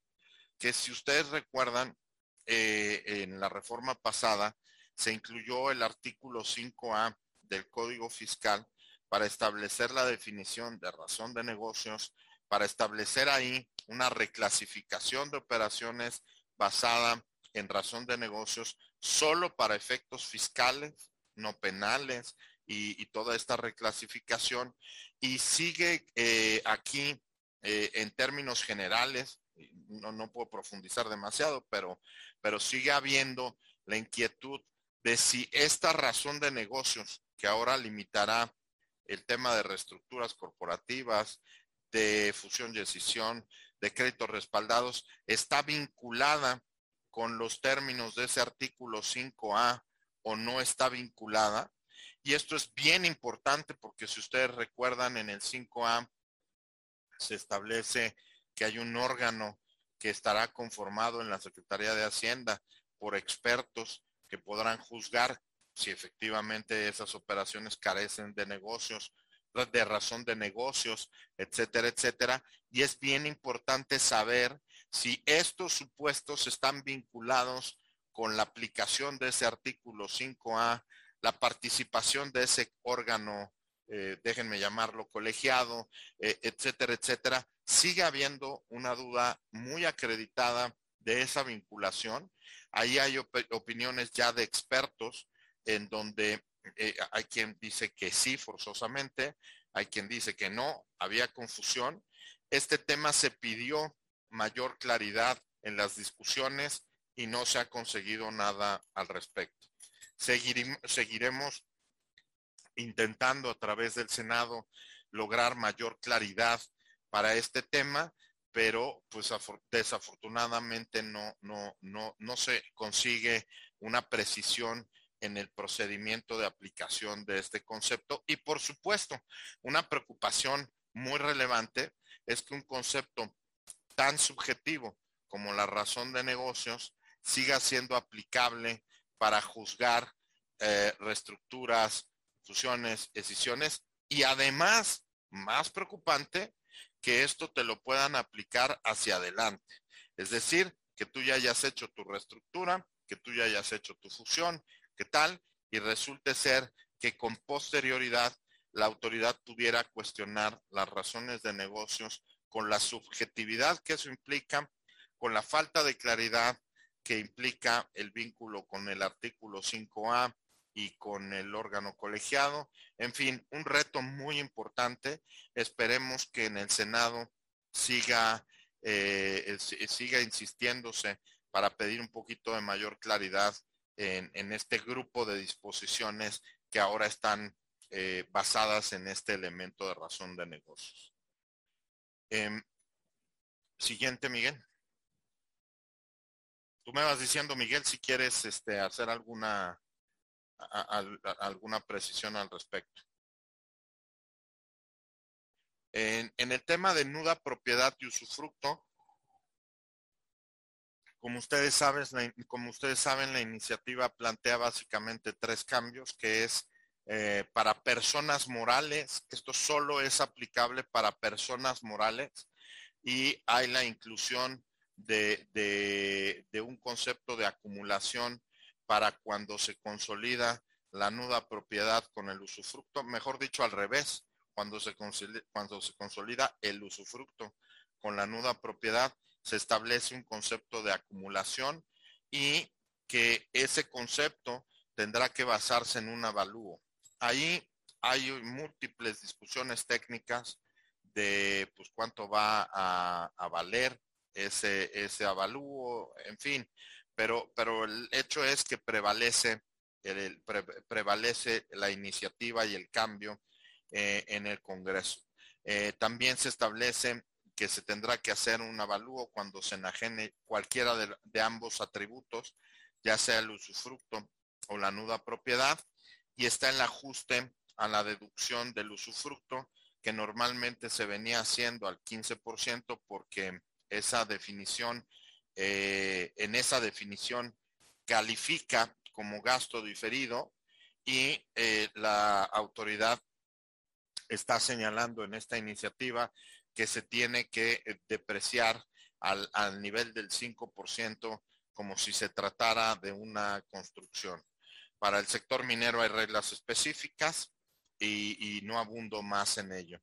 que si ustedes recuerdan, eh, en la reforma pasada se incluyó el artículo 5A del Código Fiscal para establecer la definición de razón de negocios, para establecer ahí una reclasificación de operaciones basada en razón de negocios solo para efectos fiscales, no penales y, toda esta reclasificación. Y sigue eh, aquí eh, en términos generales, no, no puedo profundizar demasiado, pero, pero sigue habiendo la inquietud de si esta razón de negocios que ahora limitará el tema de reestructuras corporativas, de fusión y decisión, de créditos respaldados está vinculada con los términos de ese artículo 5A o no está vinculada. Y esto es bien importante porque si ustedes recuerdan en el 5A se establece que hay un órgano que estará conformado en la Secretaría de Hacienda por expertos que podrán juzgar si efectivamente esas operaciones carecen de negocios, de razón de negocios, etcétera, etcétera. Y es bien importante saber si estos supuestos están vinculados con la aplicación de ese artículo 5A, la participación de ese órgano, eh, déjenme llamarlo colegiado, eh, etcétera, etcétera, sigue habiendo una duda muy acreditada de esa vinculación. Ahí hay opiniones ya de expertos en donde eh, hay quien dice que sí forzosamente, hay quien dice que no, había confusión. Este tema se pidió mayor claridad en las discusiones y no se ha conseguido nada al respecto. seguiremos intentando a través del Senado lograr mayor claridad para este tema, pero pues desafortunadamente no, no, no, no se consigue una precisión en el procedimiento de aplicación de este concepto. Y por supuesto, una preocupación muy relevante es que un concepto tan subjetivo como la razón de negocios siga siendo aplicable para juzgar eh, reestructuras, fusiones, decisiones y además, más preocupante, que esto te lo puedan aplicar hacia adelante. Es decir, que tú ya hayas hecho tu reestructura, que tú ya hayas hecho tu fusión, ¿qué tal? Y resulte ser que con posterioridad la autoridad pudiera cuestionar las razones de negocios con la subjetividad que eso implica, con la falta de claridad que implica el vínculo con el artículo 5A y con el órgano colegiado. En fin, un reto muy importante. Esperemos que en el Senado siga, eh, siga insistiéndose para pedir un poquito de mayor claridad en, este grupo de disposiciones que ahora están eh, basadas en este elemento de razón de negocios. Em, siguiente, Miguel. Tú me vas diciendo, Miguel, si quieres este, hacer alguna, alguna precisión al respecto. En, en, el tema de nuda propiedad y usufructo, como ustedes, saben, la, como ustedes saben, la iniciativa plantea básicamente tres cambios, que es eh, para personas morales, esto solo es aplicable para personas morales, y hay la inclusión de, de, un concepto de acumulación para cuando se consolida la nuda propiedad con el usufructo, mejor dicho al revés, cuando se, cuando se consolida el usufructo con la nuda propiedad se establece un concepto de acumulación y que ese concepto tendrá que basarse en un avalúo. Ahí hay múltiples discusiones técnicas de pues cuánto va a, valer ese, ese avalúo, en fin, pero, pero el hecho es que prevalece, el, prevalece la iniciativa y el cambio eh, en el Congreso. Eh, también se establece que se tendrá que hacer un avalúo cuando se enajene cualquiera de, ambos atributos, ya sea el usufructo o la nuda propiedad, y está el ajuste a la deducción del usufructo, que normalmente se venía haciendo al 15% porque esa definición, eh, en esa definición califica como gasto diferido y eh, la autoridad está señalando en esta iniciativa que se tiene que eh, depreciar al, nivel del 5% como si se tratara de una construcción. Para el sector minero hay reglas específicas y, no abundo más en ello.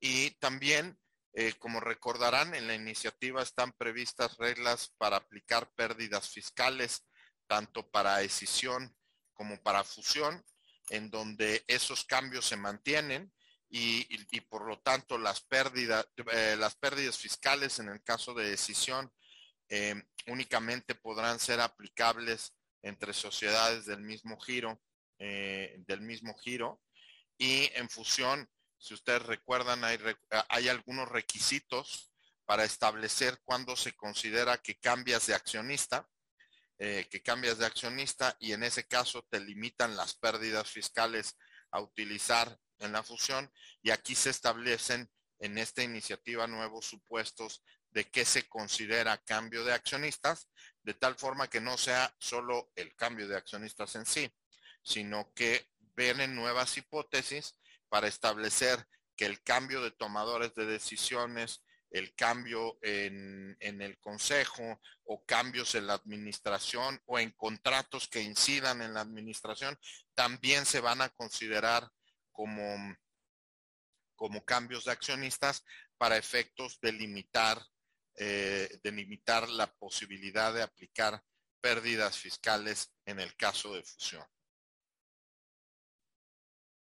Y también, eh, como recordarán, en la iniciativa están previstas reglas para aplicar pérdidas fiscales, tanto para escisión como para fusión, en donde esos cambios se mantienen y, por lo tanto las pérdidas, eh, las pérdidas fiscales en el caso de decisión eh, únicamente podrán ser aplicables entre sociedades del mismo giro, eh, del mismo giro. Y en fusión, si ustedes recuerdan, hay, hay algunos requisitos para establecer cuándo se considera que cambias de accionista, que cambias de accionista y en ese caso te limitan las pérdidas fiscales a utilizar en la fusión y aquí se establecen en esta iniciativa nuevos supuestos de qué se considera cambio de accionistas, de tal forma que no sea solo el cambio de accionistas en sí, sino que vienen nuevas hipótesis para establecer que el cambio de tomadores de decisiones, el cambio en, el consejo o cambios en la administración o en contratos que incidan en la administración, también se van a considerar como, como cambios de accionistas para efectos de limitar, eh, de limitar la posibilidad de aplicar pérdidas fiscales en el caso de fusión.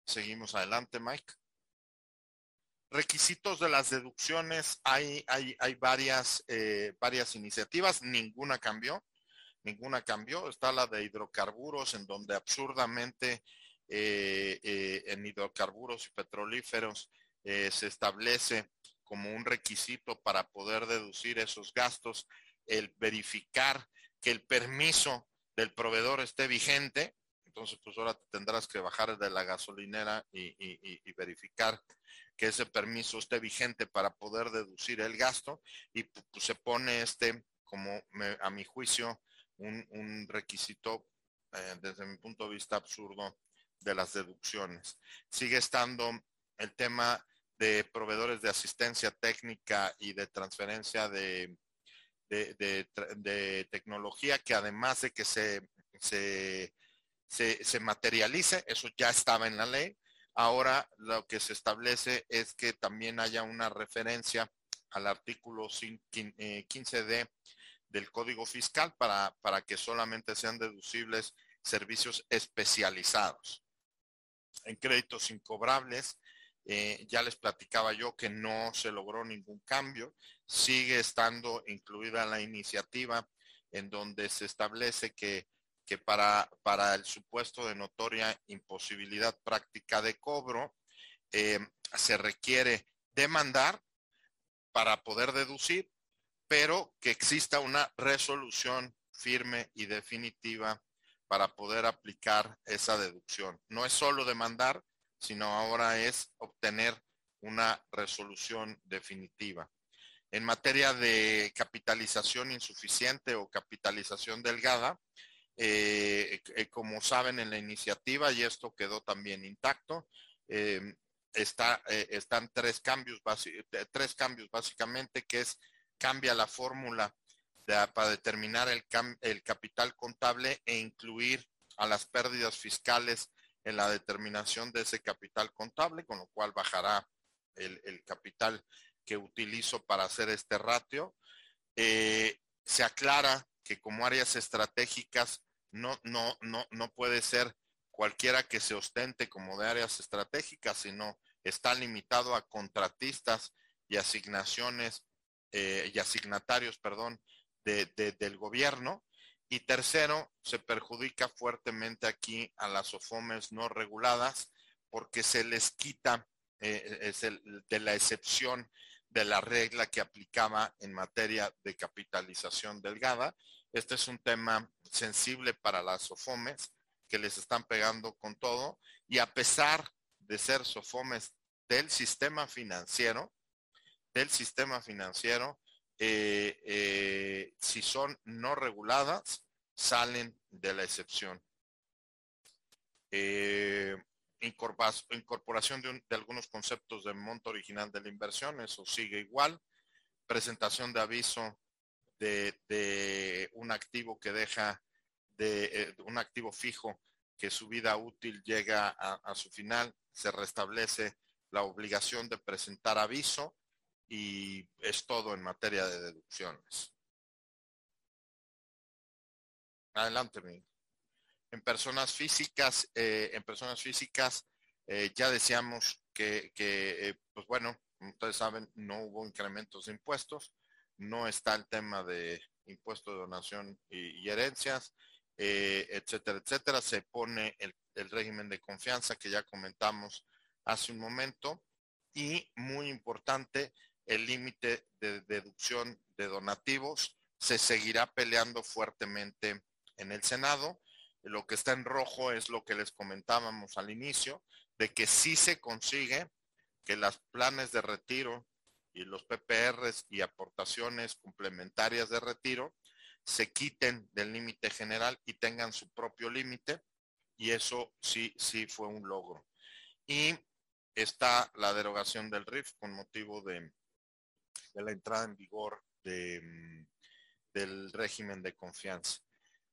Seguimos adelante, Mike. Requisitos de las deducciones, hay, hay, hay varias, eh, varias iniciativas, ninguna cambió, ninguna cambió. Está la de hidrocarburos, en donde absurdamente en hidrocarburos y petrolíferos se establece como un requisito para poder deducir esos gastos el verificar que el permiso del proveedor esté vigente. Entonces, pues ahora tendrás que bajar de la gasolinera y verificar que ese permiso esté vigente para poder deducir el gasto y pues, se pone este, como a mi juicio, un, requisito eh, desde mi punto de vista absurdo de las deducciones. Sigue estando el tema de proveedores de asistencia técnica y de transferencia de, tecnología que además de que se, se, se materialice, eso ya estaba en la ley, Ahora lo que se establece es que también haya una referencia al artículo 15D eh, del Código Fiscal para, para que solamente sean deducibles servicios especializados. En créditos incobrables, eh, ya les platicaba yo que no se logró ningún cambio. Sigue estando incluida la iniciativa en donde se establece que que para, para el supuesto de notoria imposibilidad práctica de cobro, eh, se requiere demandar para poder deducir, pero que exista una resolución firme y definitiva para poder aplicar esa deducción. No es solo demandar, sino ahora es obtener una resolución definitiva. En materia de capitalización insuficiente o capitalización delgada, eh, eh, como saben en la iniciativa, y esto quedó también intacto, eh, está, están tres cambios, tres cambios básicamente, que es cambia la fórmula para determinar el, el capital contable e incluir a las pérdidas fiscales en la determinación de ese capital contable, con lo cual bajará el, capital que utilizo para hacer este ratio. se aclara que como áreas estratégicas no, no, no, no puede ser cualquiera que se ostente como de áreas estratégicas, sino está limitado a contratistas y asignaciones eh, y asignatarios, perdón, de, del gobierno. Y tercero, se perjudica fuertemente aquí a las OFOMES no reguladas porque se les quita eh, es el, de la excepción de la regla que aplicaba en materia de capitalización delgada este es un tema sensible para las sofomes que les están pegando con todo y a pesar de ser sofomes del sistema financiero, del sistema financiero, eh, eh, si son no reguladas, salen de la excepción. Eh, incorporación de, de, algunos conceptos de monto original de la inversión, eso sigue igual. Presentación de aviso de, un activo que deja de eh, un activo fijo que su vida útil llega a, su final, se restablece la obligación de presentar aviso y es todo en materia de deducciones. Adelante, En personas físicas, eh, en personas físicas, eh, ya decíamos que, que pues bueno, ustedes saben, no hubo incrementos de impuestos no está el tema de impuesto de donación y, herencias, eh, etcétera, etcétera. Se pone el, régimen de confianza que ya comentamos hace un momento. Y muy importante, el límite de deducción de donativos se seguirá peleando fuertemente en el Senado. Lo que está en rojo es lo que les comentábamos al inicio, de que sí se consigue que las planes de retiro y los PPRs y aportaciones complementarias de retiro se quiten del límite general y tengan su propio límite. Y eso sí, sí fue un logro. Y está la derogación del RIF con motivo de, de la entrada en vigor de, mm, del régimen de confianza.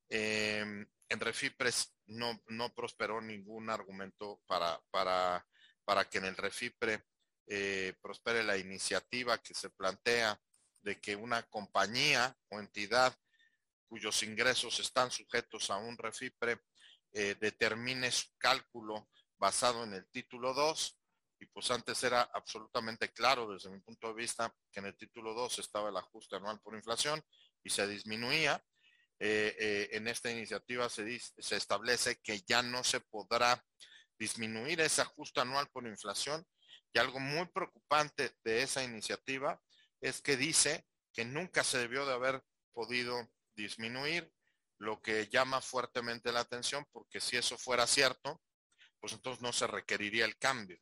Em, en Refipres no, no prosperó ningún argumento para, para, para que en el Refipre eh, prospere la iniciativa que se plantea de que una compañía o entidad cuyos ingresos están sujetos a un refipre eh, determine su cálculo basado en el título 2 y pues antes era absolutamente claro desde mi punto de vista que en el título 2 estaba el ajuste anual por inflación y se disminuía. Eh, eh, en esta iniciativa se, se establece que ya no se podrá disminuir ese ajuste anual por inflación y algo muy preocupante de esa iniciativa es que dice que nunca se debió de haber podido disminuir, lo que llama fuertemente la atención porque si eso fuera cierto, pues entonces no se requeriría el cambio.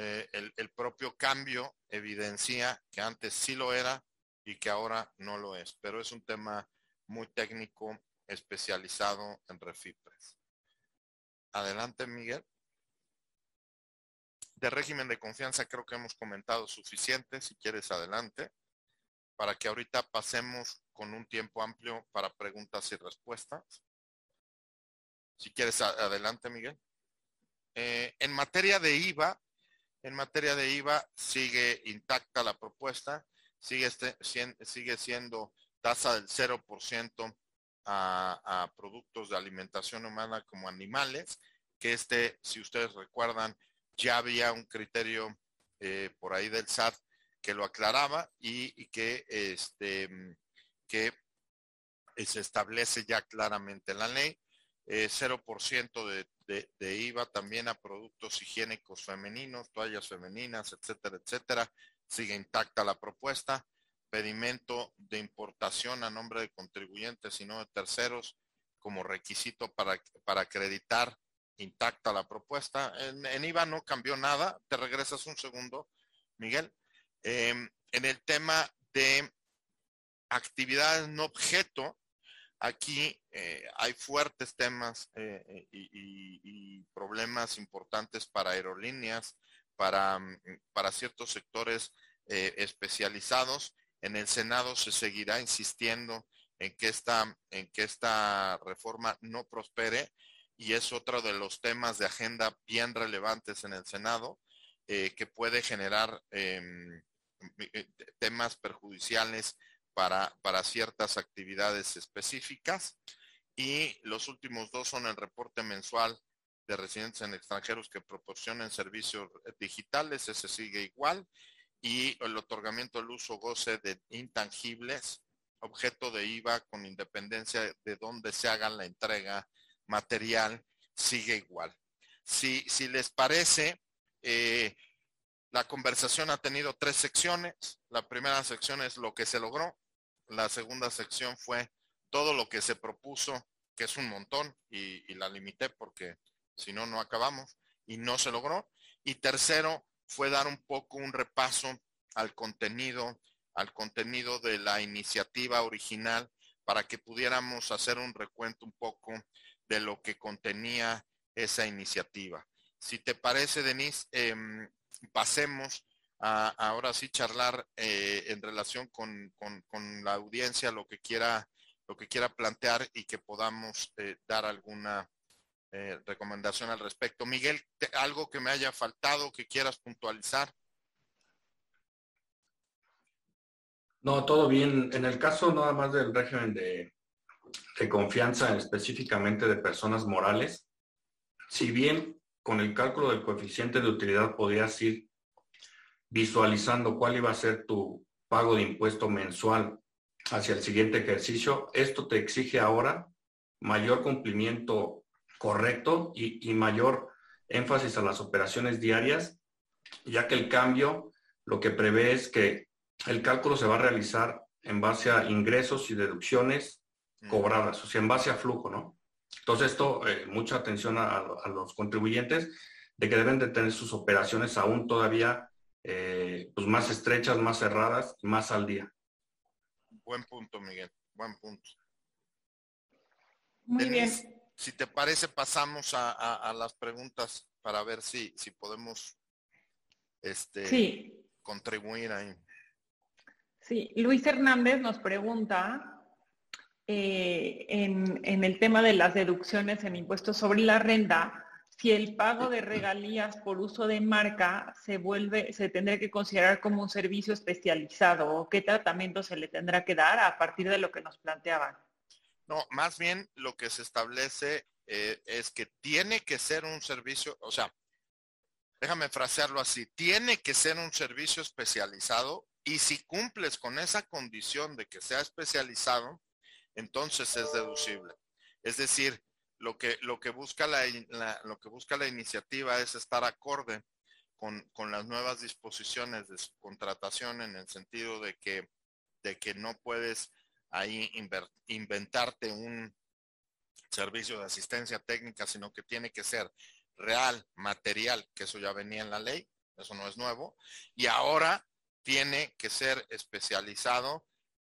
Eh, el, propio cambio evidencia que antes sí lo era y que ahora no lo es, pero es un tema muy técnico especializado en refipres. Adelante, Miguel. De régimen de confianza creo que hemos comentado suficiente, si quieres adelante, para que ahorita pasemos con un tiempo amplio para preguntas y respuestas. Si quieres adelante, Miguel. Eh, en materia de IVA, en materia de IVA sigue intacta la propuesta, sigue, este, siendo tasa del 0% a, a productos de alimentación humana como animales, que este, si ustedes recuerdan, ya había un criterio eh, por ahí del SAT que lo aclaraba y, que, este, que se establece ya claramente en la ley. 0% eh, de, IVA también a productos higiénicos femeninos, toallas femeninas, etcétera, etcétera. Sigue intacta la propuesta. Pedimento de importación a nombre de contribuyentes y no de terceros como requisito para, para acreditar intacta la propuesta. En, IVA no cambió nada. Te regresas un segundo, Miguel. Em, en el tema de actividades no objeto, Aquí eh, hay fuertes temas eh, eh, y, problemas importantes para aerolíneas, para, mm, para ciertos sectores especializados. En el Senado se seguirá insistiendo en que, esta, en que esta reforma no prospere y es otro de los temas de agenda bien relevantes en el Senado que puede generar em, temas perjudiciales para, ciertas actividades específicas. Y los últimos dos son el reporte mensual de residentes en extranjeros que proporcionen servicios digitales, ese sigue igual, y el otorgamiento del uso goce de intangibles, objeto de IVA con independencia de dónde se haga la entrega material, sigue igual. Si, si les parece, eh, la conversación ha tenido tres secciones. La primera sección es lo que se logró, la segunda sección fue todo lo que se propuso, que es un montón, y, la limité porque si no, no acabamos, y no se logró. Y tercero fue dar un poco un repaso al contenido, al contenido de la iniciativa original para que pudiéramos hacer un recuento un poco de lo que contenía esa iniciativa. Si te parece, Denise, em, pasemos ahora sí charlar eh, en relación con, la audiencia lo que quiera lo que quiera plantear y que podamos eh, dar alguna eh, recomendación al respecto. Miguel, algo que me haya faltado que quieras puntualizar. No, todo bien. En el caso nada más del régimen de, de confianza específicamente de personas morales, si bien con el cálculo del coeficiente de utilidad podías ir visualizando cuál iba a ser tu pago de impuesto mensual hacia el siguiente ejercicio, esto te exige ahora mayor cumplimiento correcto y, mayor énfasis a las operaciones diarias, ya que el cambio lo que prevé es que el cálculo se va a realizar en base a ingresos y deducciones cobradas, o sea, en base a flujo, ¿no? Entonces esto, eh, mucha atención a, los contribuyentes de que deben de tener sus operaciones aún todavía eh, pues más estrechas, más cerradas, más al día. Buen punto, Miguel, buen punto. Muy bien. Si te parece, pasamos a, las preguntas para ver si, si podemos este, contribuir ahí. Sí, Luis Hernández nos pregunta eh, en, en, el tema de las deducciones en impuestos sobre la renta, si el pago de regalías por uso de marca se vuelve, se tendrá que considerar como un servicio especializado o qué tratamiento se le tendrá que dar a partir de lo que nos planteaban. No, más bien lo que se establece eh, es que tiene que ser un servicio, o sea, déjame frasearlo así, tiene que ser un servicio especializado y si cumples con esa condición de que sea especializado, entonces es deducible. Es decir, lo que, lo que, busca, la, lo que busca la iniciativa es estar acorde con, con, las nuevas disposiciones de su contratación en el sentido de que, de que no puedes ahí inventarte un servicio de asistencia técnica, sino que tiene que ser real, material, que eso ya venía en la ley, eso no es nuevo, y ahora tiene que ser especializado,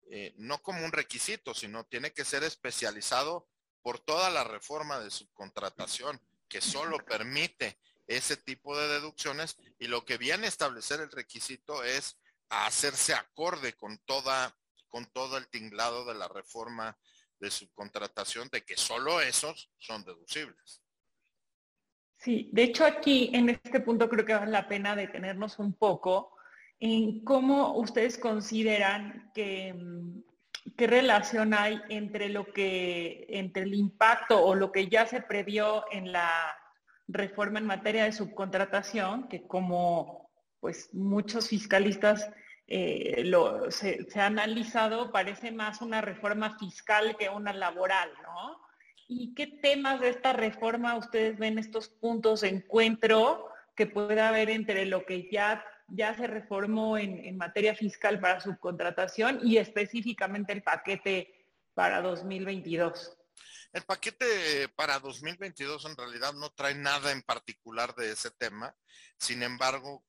eh, no como un requisito, sino tiene que ser especializado por toda la reforma de subcontratación, que solo permite ese tipo de deducciones, y lo que viene a establecer el requisito es hacerse acorde con toda, con todo el tinglado de la reforma de subcontratación, de que solo esos son deducibles. Sí, de hecho aquí en este punto creo que vale la pena detenernos un poco en cómo ustedes consideran que mm, qué relación hay entre lo que, entre el impacto o lo que ya se previó en la reforma en materia de subcontratación, que como pues muchos fiscalistas eh, se, se, ha analizado, parece más una reforma fiscal que una laboral, ¿no? ¿Y qué temas de esta reforma ustedes ven estos puntos de encuentro que puede haber entre lo que ya, ya se reformó en, materia fiscal para subcontratación y específicamente el paquete para 2022? El paquete para 2022 en realidad no trae nada en particular de ese tema, sin embargo,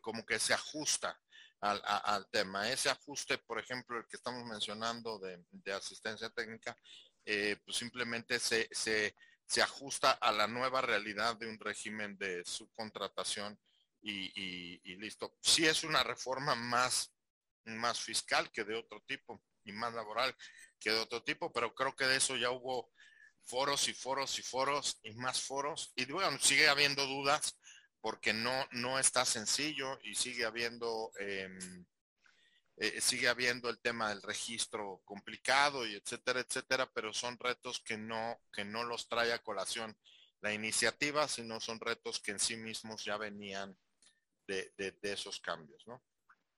como que se ajusta al, tema. Ese ajuste, por ejemplo, el que estamos mencionando de asistencia técnica, eh, pues simplemente se, se, se, ajusta a la nueva realidad de un régimen de subcontratación y, listo. Sí es una reforma más, más fiscal que de otro tipo y más laboral que de otro tipo, pero creo que de eso ya hubo foros y foros y foros y más foros. Y bueno, sigue habiendo dudas porque no, no está sencillo y sigue habiendo em, eh, sigue habiendo el tema del registro complicado y etcétera, etcétera, pero son retos que no, que no los trae a colación la iniciativa, sino son retos que en sí mismos ya venían de, esos cambios, ¿no?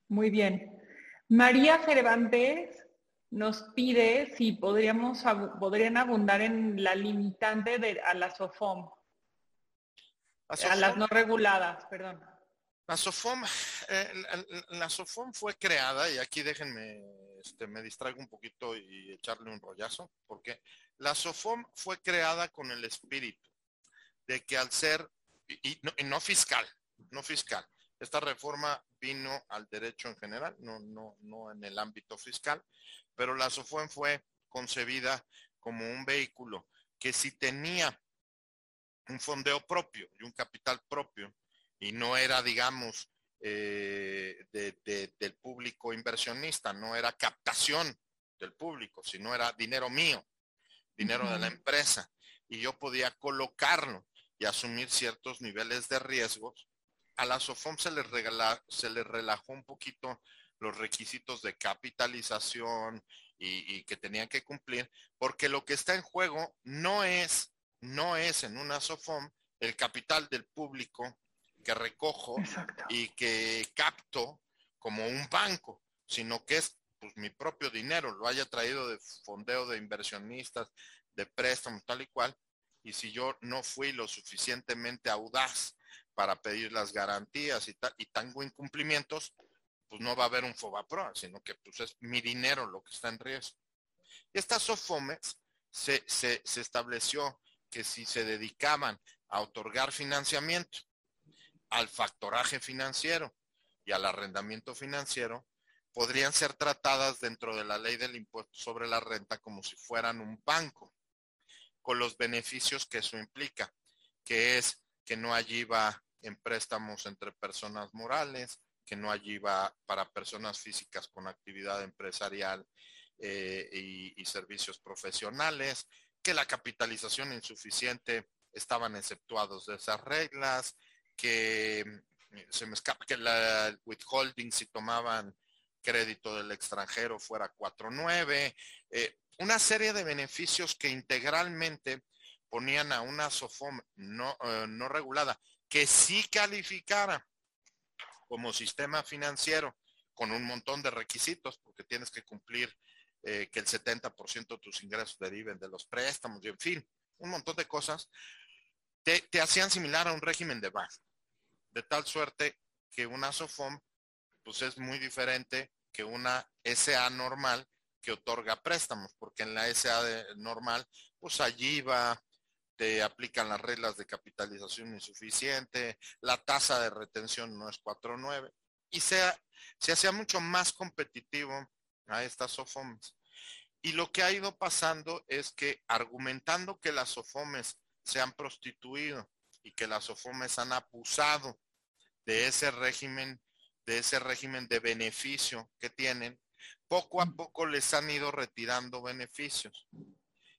Muy bien. María Cervantes nos pide si podríamos podrían abundar en la limitante de a la SOFOM, a las no reguladas, perdón. La SOFOM, eh, la, SOFOM fue creada, y aquí déjenme, este, me distraigo un poquito y echarle un rollazo, porque la SOFOM fue creada con el espíritu de que al ser, y, no, fiscal, no fiscal, esta reforma vino al derecho en general, no, no, no en el ámbito fiscal, pero la SOFOM fue concebida como un vehículo que si tenía un fondeo propio y un capital propio, y no era, digamos, eh, del público inversionista, no era captación del público, sino era dinero mío, dinero de la empresa, y yo podía colocarlo y asumir ciertos niveles de riesgos. A la SOFOM se le, se le relajó un poquito los requisitos de capitalización y, y, que tenían que cumplir, porque lo que está en juego no es, no es en una SOFOM el capital del público que recojo y que capto como un banco, sino que es pues, mi propio dinero, lo haya traído de fondeo de inversionistas, de préstamos, tal y cual. Y si yo no fui lo suficientemente audaz para pedir las garantías y, tal, y tengo incumplimientos, pues no va a haber un FOBAPROA, sino que pues es mi dinero lo que está en riesgo. Estas SOFOMES se estableció que si se dedicaban a otorgar financiamiento al factoraje financiero y al arrendamiento financiero, podrían ser tratadas dentro de la ley del impuesto sobre la renta como si fueran un banco, con los beneficios que eso implica, que es que no hay IVA en préstamos entre personas morales, que no hay IVA para personas físicas con actividad empresarial eh, y, servicios profesionales, que la capitalización insuficiente estaban exceptuados de esas reglas, que mm, se me escapa que la withholding si tomaban crédito del extranjero fuera 4.9, eh, una serie de beneficios que integralmente ponían a una SOFOM no, eh, no regulada que sí calificara como sistema financiero con un montón de requisitos, porque tienes que cumplir eh, que el 70% de tus ingresos deriven de los préstamos, y en fin, un montón de cosas, te, hacían similar a un régimen de base, de tal suerte que una SOFOM pues es muy diferente que una SA normal que otorga préstamos, porque en la SA normal, pues allí va, te aplican las reglas de capitalización insuficiente, la tasa de retención no es 4.9 y se, se hacía mucho más competitivo a estas SOFOMES. Y lo que ha ido pasando es que argumentando que las SOFOMES se han prostituido y que las SOFOMES han abusado de ese régimen de ese régimen de beneficio que tienen, poco a poco les han ido retirando beneficios.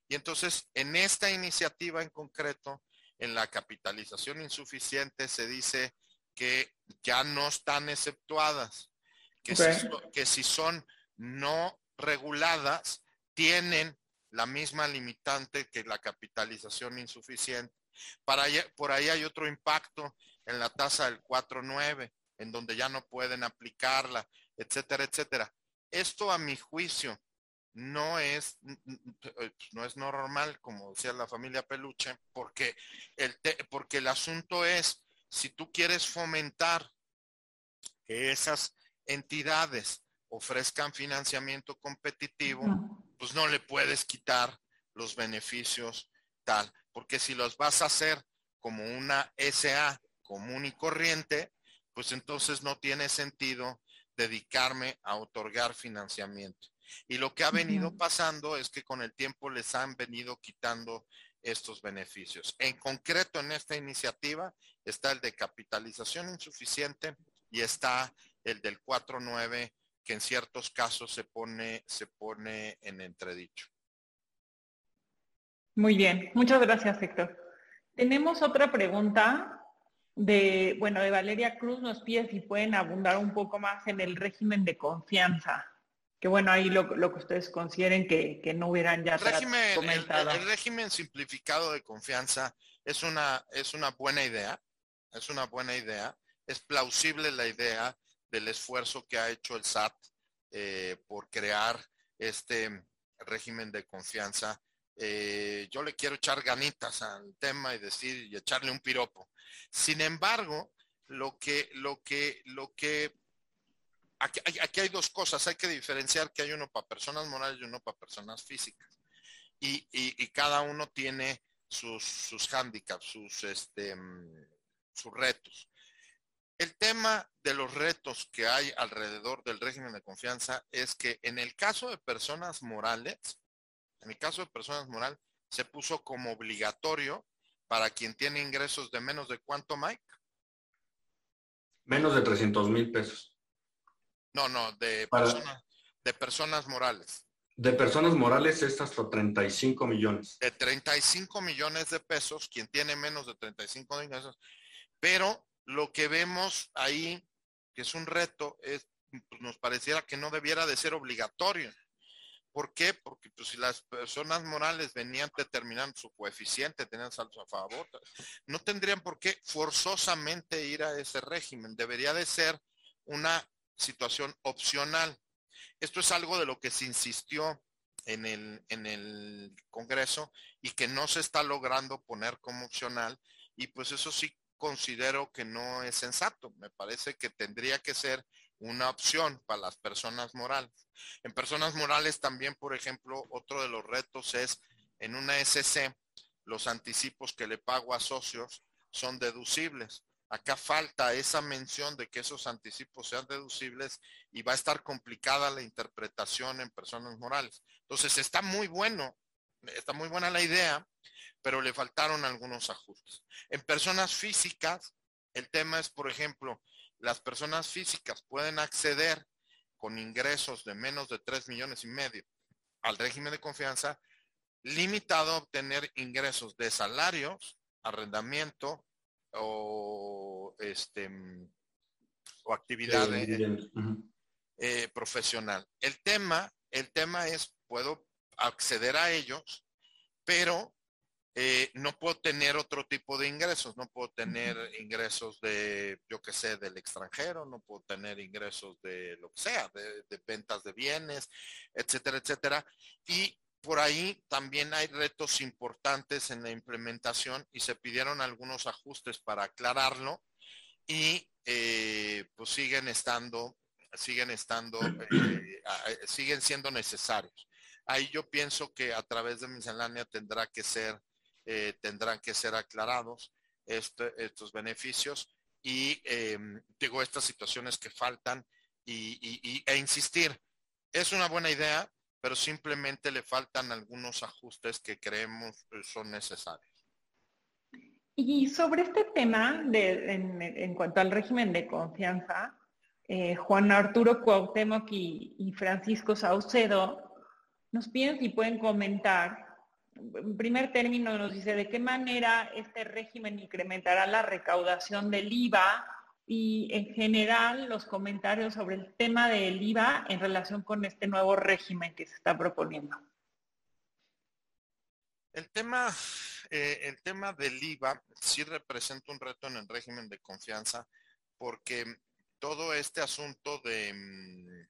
Y entonces, en esta iniciativa en concreto, en la capitalización insuficiente, se dice que ya no están exceptuadas, que, okay. si, que si son no reguladas, tienen la misma limitante que la capitalización insuficiente. Para allá, por ahí hay otro impacto en la tasa del 4.9 en donde ya no pueden aplicarla, etcétera, etcétera. Esto a mi juicio no es, eh, no es normal, como decía la familia Peluche, porque el, te, porque el asunto es, si tú quieres fomentar que esas entidades ofrezcan financiamiento competitivo, pues no le puedes quitar los beneficios tal, porque si los vas a hacer como una SA común y corriente, pues entonces no tiene sentido dedicarme a otorgar financiamiento. Y lo que ha venido pasando es que con el tiempo les han venido quitando estos beneficios. En concreto, en esta iniciativa está el de capitalización insuficiente y está el del 4.9 que en ciertos casos se pone, se pone en entredicho. Muy bien, muchas gracias, Héctor. Tenemos otra pregunta de, bueno, de Valeria Cruz nos pide si pueden abundar un poco más en el régimen de confianza. Que bueno, ahí lo, lo que ustedes consideren que, que, no hubieran ya régimen, comentado. El, el, régimen simplificado de confianza es una, es una buena idea, es una buena idea, es plausible la idea del esfuerzo que ha hecho el SAT eh, por crear este régimen de confianza. Eh, yo le quiero echar ganitas al tema y decir y echarle un piropo. Sin embargo, lo que, lo que, lo que, aquí, hay dos cosas, hay que diferenciar que hay uno para personas morales y uno para personas físicas. Y, cada uno tiene sus, sus hándicaps, sus, este, sus retos. El tema de los retos que hay alrededor del régimen de confianza es que en el caso de personas morales, en el caso de personas morales, se puso como obligatorio para quien tiene ingresos de menos de cuánto, Mike? Menos de 300 mil pesos. No, no, de, para... personas, de personas morales. De personas morales es hasta 35 millones. De 35 millones de pesos, quien tiene menos de 35 millones. Pero lo que vemos ahí, que es un reto, es, pues nos pareciera que no debiera de ser obligatorio. ¿Por qué? Porque pues, si las personas morales venían determinando su coeficiente, tenían saltos a favor, no tendrían por qué forzosamente ir a ese régimen. Debería de ser una situación opcional. Esto es algo de lo que se insistió en el, en el Congreso y que no se está logrando poner como opcional. Y pues eso sí considero que no es sensato. Me parece que tendría que ser una opción para las personas morales. En personas morales también, por ejemplo, otro de los retos es en una SC, los anticipos que le pago a socios son deducibles. Acá falta esa mención de que esos anticipos sean deducibles y va a estar complicada la interpretación en personas morales. Entonces está muy bueno, está muy buena la idea, pero le faltaron algunos ajustes. En personas físicas, el tema es, por ejemplo, las personas físicas pueden acceder con ingresos de menos de 3 millones y medio al régimen de confianza, limitado a obtener ingresos de salarios, arrendamiento o este o actividad eh, profesional. El tema, el tema es, puedo acceder a ellos, pero eh, no puedo tener otro tipo de ingresos, no puedo tener ingresos de, yo qué sé, del extranjero, no puedo tener ingresos de lo que sea, de, ventas de bienes, etcétera, etcétera. Y por ahí también hay retos importantes en la implementación y se pidieron algunos ajustes para aclararlo y eh, pues siguen estando, siguen estando, eh, siguen siendo necesarios. Ahí yo pienso que a través de miscelánea tendrá que ser eh, tendrán que ser aclarados este, estos beneficios y em, digo estas situaciones que faltan y, e insistir. Es una buena idea, pero simplemente le faltan algunos ajustes que creemos son necesarios. Y sobre este tema, de, en, cuanto al régimen de confianza, eh, Juan Arturo Cuauhtémoc y, y Francisco Saucedo nos piden si pueden comentar en primer término nos dice de qué manera este régimen incrementará la recaudación del IVA y en general los comentarios sobre el tema del IVA en relación con este nuevo régimen que se está proponiendo. El tema, eh, el tema del IVA sí representa un reto en el régimen de confianza porque todo este asunto de mm,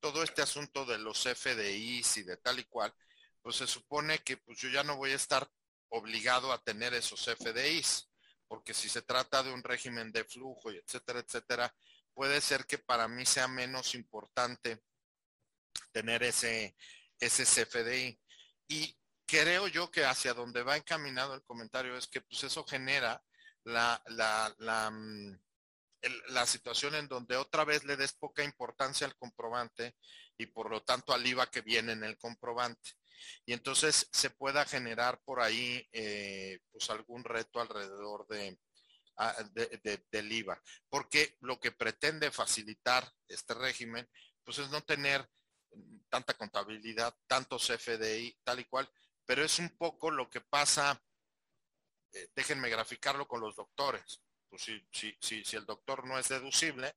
todo este asunto de los FDIs y de tal y cual, pues se supone que pues yo ya no voy a estar obligado a tener esos FDIs, porque si se trata de un régimen de flujo y etcétera, etcétera, puede ser que para mí sea menos importante tener ese, ese CFDI. Y creo yo que hacia donde va encaminado el comentario es que pues eso genera la, la, la, mm, la situación en donde otra vez le des poca importancia al comprobante y por lo tanto al IVA que viene en el comprobante y entonces se pueda generar por ahí eh, pues algún reto alrededor ah, de, del IVA, porque lo que pretende facilitar este régimen pues es no tener tanta contabilidad, tantos FDI, tal y cual, pero es un poco lo que pasa, eh, déjenme graficarlo con los doctores, pues si, si, si, si el doctor no es deducible,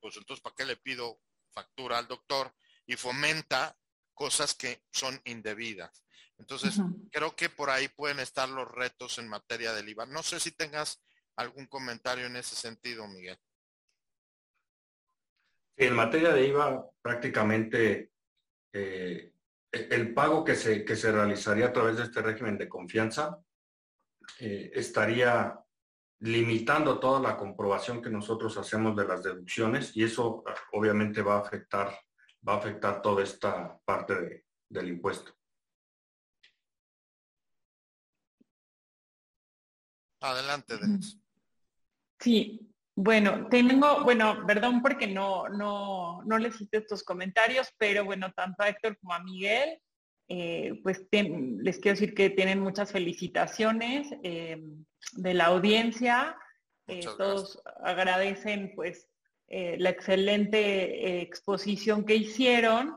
pues entonces ¿para qué le pido factura al doctor? Y fomenta cosas que son indebidas. Entonces, creo que por ahí pueden estar los retos en materia del IVA. No sé si tengas algún comentario en ese sentido, Miguel. En materia de IVA, prácticamente eh, el pago que se, que se realizaría a través de este régimen de confianza eh, estaría limitando toda la comprobación que nosotros hacemos de las deducciones y eso obviamente va a afectar va a afectar toda esta parte del impuesto. Adelante, Denis. Sí, bueno, tengo, bueno, perdón porque no, no, no les hice estos comentarios, pero bueno, tanto a Héctor como a Miguel, eh, pues les quiero decir que tienen muchas felicitaciones eh, de la audiencia. Eh, todos agradecen pues eh, la excelente eh, exposición que hicieron.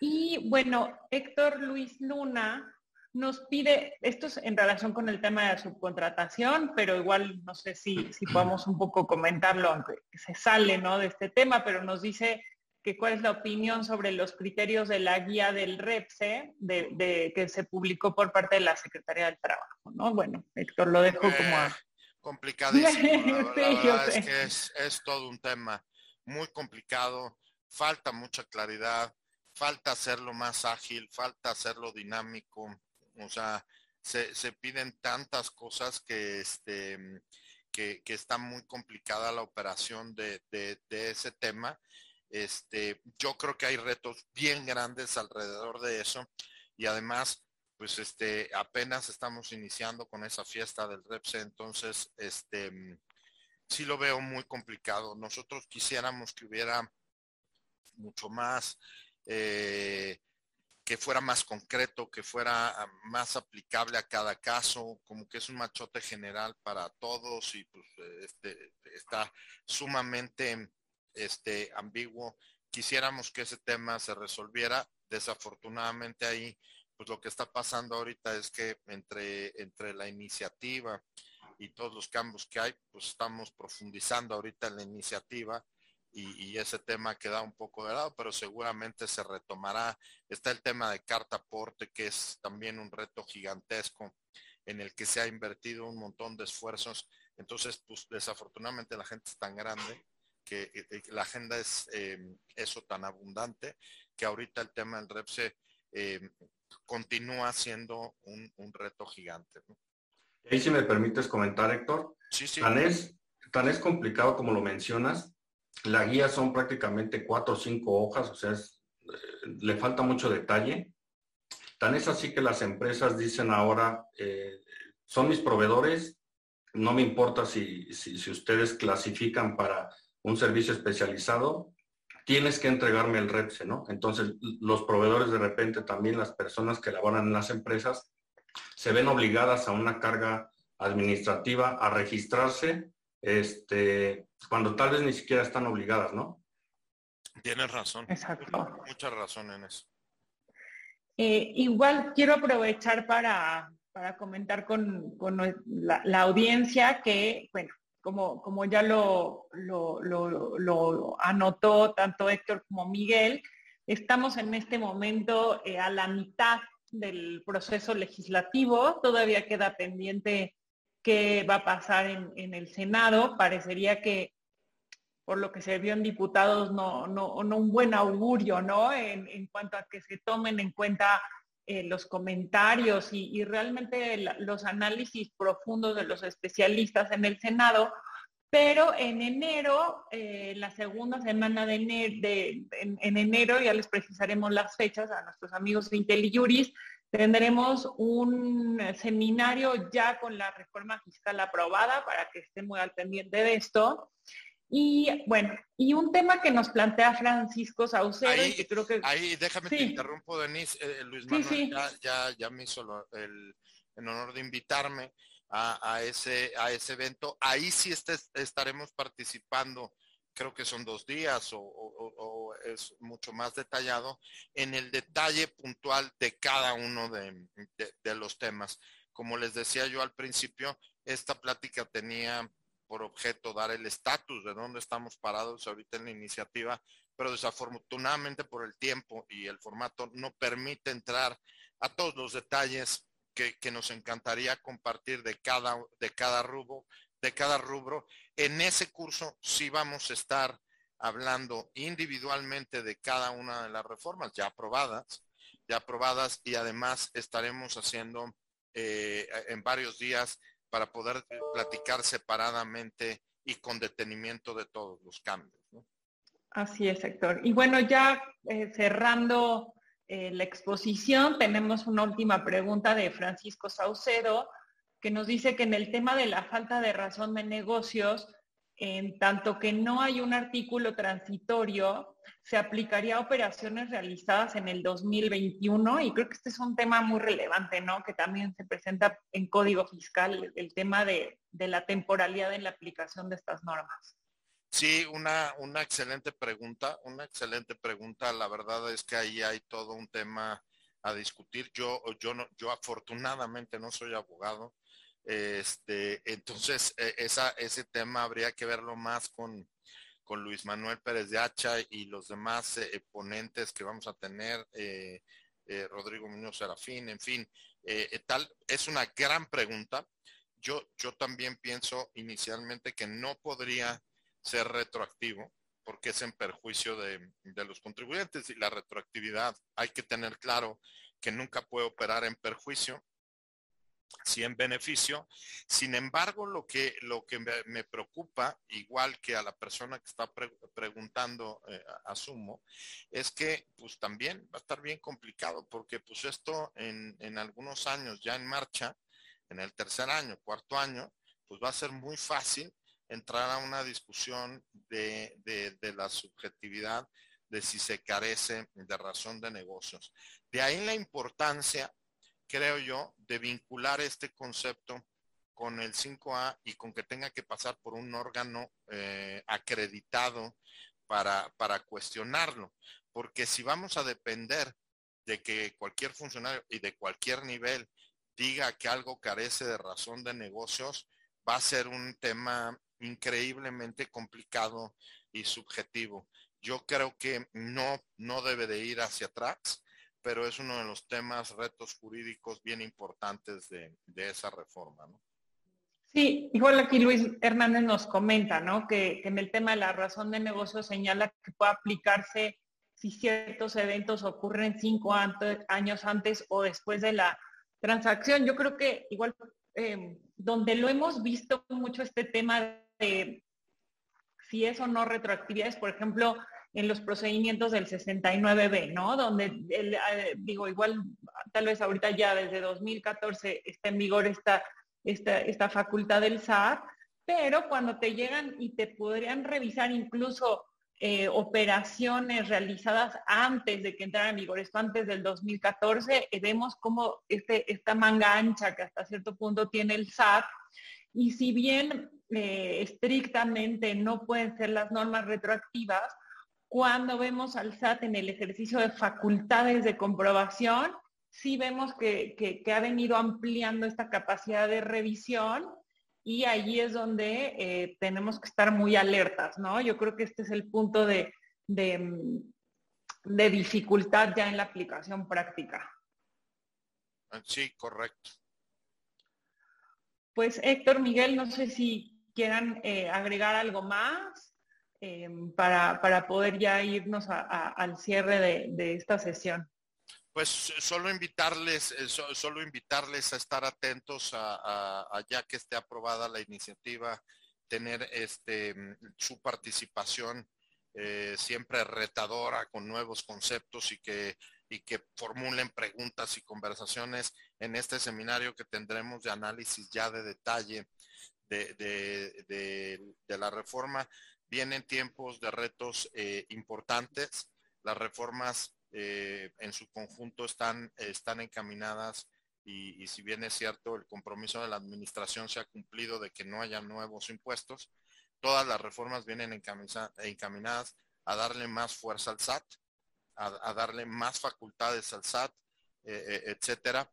Y bueno, Héctor Luis Luna nos pide, esto es en relación con el tema de la subcontratación, pero igual no sé si, si podemos un poco comentarlo, aunque se sale ¿no? de este tema, pero nos dice que cuál es la opinión sobre los criterios de la guía del REPSE de, que se publicó por parte de la Secretaría del Trabajo. ¿no? Bueno, Héctor, lo dejo como a complicadísimo. es que es, todo un tema muy complicado, falta mucha claridad, falta hacerlo más ágil, falta hacerlo dinámico, o sea, se, piden tantas cosas que este que, está muy complicada la operación de, ese tema. Este, yo creo que hay retos bien grandes alrededor de eso y además, pues este, apenas estamos iniciando con esa fiesta del REPSE, entonces, este, sí lo veo muy complicado. Nosotros quisiéramos que hubiera mucho más eh, que fuera más concreto, que fuera ah, más aplicable a cada caso, como que es un machote general para todos y pues este, está sumamente este, ambiguo. Quisiéramos que ese tema se resolviera. Desafortunadamente ahí, pues lo que está pasando ahorita es que entre, entre la iniciativa y todos los cambios que hay, pues estamos profundizando ahorita en la iniciativa y, ese tema queda un poco de lado, pero seguramente se retomará. Está el tema de carta aporte, que es también un reto gigantesco en el que se ha invertido un montón de esfuerzos. Entonces, pues desafortunadamente la gente es tan grande que eh, eh, la agenda es em, eso tan abundante que ahorita el tema del REPSE em, continúa siendo un, reto gigante. Y si me permites comentar, Héctor, sí, sí. Tan, es, tan es complicado como lo mencionas, la guía son prácticamente cuatro o cinco hojas, o sea, eh, le falta mucho detalle. Tan es así que las empresas dicen ahora, eh, son mis proveedores, no me importa si, si, ustedes clasifican para un servicio especializado, tienes que entregarme el REPSE, ¿no? Entonces, los proveedores de repente también, las personas que laboran en las empresas, se ven obligadas a una carga administrativa a registrarse este, cuando tal vez ni siquiera están obligadas, ¿no? Tienes razón. Exacto. Mucha razón en eso. Eh, igual quiero aprovechar para, comentar con, la, audiencia que, bueno, como, ya lo, anotó tanto Héctor como Miguel, estamos en este momento eh, a la mitad del proceso legislativo, todavía queda pendiente qué va a pasar en, el Senado. Parecería que por lo que se vio en diputados, no, un buen augurio, ¿no? En, cuanto a que se tomen en cuenta eh, los comentarios y, realmente los análisis profundos de los especialistas en el Senado. Pero en enero, eh, la segunda semana de, enero, en, enero, ya les precisaremos las fechas a nuestros amigos de IntelliJuris, Tendremos un seminario ya con la reforma fiscal aprobada para que estén muy al pendiente de esto. Y bueno, y un tema que nos plantea Francisco Saucedo, ahí, que creo que... Ahí, déjame te interrumpo, Denise. Eh, Luis Manuel Ya, ya, me hizo el, honor de invitarme a, ese, a ese evento. Ahí sí estaremos participando creo que son dos días o, es mucho más detallado, en el detalle puntual de cada uno de, los temas. Como les decía yo al principio, esta plática tenía por objeto dar el estatus de dónde estamos parados ahorita en la iniciativa, pero desafortunadamente por el tiempo y el formato no permite entrar a todos los detalles que, nos encantaría compartir de cada, de cada rubro de cada rubro. En ese curso sí vamos a estar hablando individualmente de cada una de las reformas ya aprobadas, ya aprobadas y además estaremos haciendo eh, en varios días para poder platicar separadamente y con detenimiento de todos los cambios. Así es, Héctor. Y bueno, ya eh, cerrando eh, la exposición, tenemos una última pregunta de Francisco Saucedo que nos dice que en el tema de la falta de razón de negocios, en tanto que no hay un artículo transitorio, se aplicaría a operaciones realizadas en el 2021 y creo que este es un tema muy relevante, ¿no? Que también se presenta en código fiscal, el tema de, la temporalidad en la aplicación de estas normas. Sí, una, una excelente pregunta, una excelente pregunta. La verdad es que ahí hay todo un tema a discutir. Yo, yo, no, yo afortunadamente no soy abogado, este, entonces, e, ese tema habría que verlo más con, con Luis Manuel Pérez de Hacha y los demás eh, ponentes que vamos a tener, eh, eh, Rodrigo Muñoz Serafín, en fin, tal, es una gran pregunta. Yo, yo también pienso inicialmente que no podría ser retroactivo porque es en perjuicio de, de los contribuyentes y la retroactividad hay que tener claro que nunca puede operar en perjuicio sí en beneficio. Sin embargo, lo que, lo que me, preocupa, igual que a la persona que está preguntando, eh, asumo, es que pues también va a estar bien complicado, porque pues esto en, en algunos años ya en marcha, en el tercer año, cuarto año, pues va a ser muy fácil entrar a una discusión de, de, la subjetividad de si se carece de razón de negocios. De ahí la importancia creo yo, de vincular este concepto con el 5A y con que tenga que pasar por un órgano eh, acreditado para, para cuestionarlo. Porque si vamos a depender de que cualquier funcionario y de cualquier nivel diga que algo carece de razón de negocios, va a ser un tema increíblemente complicado y subjetivo. Yo creo que no, no debe de ir hacia atrás pero es uno de los temas, retos jurídicos bien importantes de, esa reforma. ¿no? Sí, igual aquí Luis Hernández nos comenta, ¿no? Que, en el tema de la razón de negocio señala que puede aplicarse si ciertos eventos ocurren cinco años antes o después de la transacción. Yo creo que igual em, donde lo hemos visto mucho este tema de si es o no retroactividades, por ejemplo, en los procedimientos del 69B, ¿no? Donde, eh, digo, igual tal vez ahorita ya desde 2014 está en vigor esta, esta, esta facultad del SAT, pero cuando te llegan y te podrían revisar incluso eh, operaciones realizadas antes de que entrara en vigor, esto antes del 2014, eh, vemos como este, esta manga ancha que hasta cierto punto tiene el SAT, y si bien estrictamente no pueden ser las normas retroactivas, cuando vemos al SAT en el ejercicio de facultades de comprobación, sí vemos que, ha venido ampliando esta capacidad de revisión y ahí es donde eh, tenemos que estar muy alertas, ¿no? Yo creo que este es el punto de, de, de dificultad ya en la aplicación práctica. Sí, correcto. Pues Héctor, Miguel, no sé si quieran eh, agregar algo más. Em, para, para, poder ya irnos al cierre de, esta sesión. Pues solo invitarles, eh, solo invitarles a estar atentos a, ya que esté aprobada la iniciativa, tener este su participación eh, siempre retadora con nuevos conceptos y que y que formulen preguntas y conversaciones en este seminario que tendremos de análisis ya de detalle de, de la reforma vienen tiempos de retos eh, importantes. Las reformas eh, en su conjunto están, están encaminadas y, si bien es cierto, el compromiso de la administración se ha cumplido de que no haya nuevos impuestos, todas las reformas vienen encaminadas a darle más fuerza al SAT, a, darle más facultades al SAT, eh, etcétera.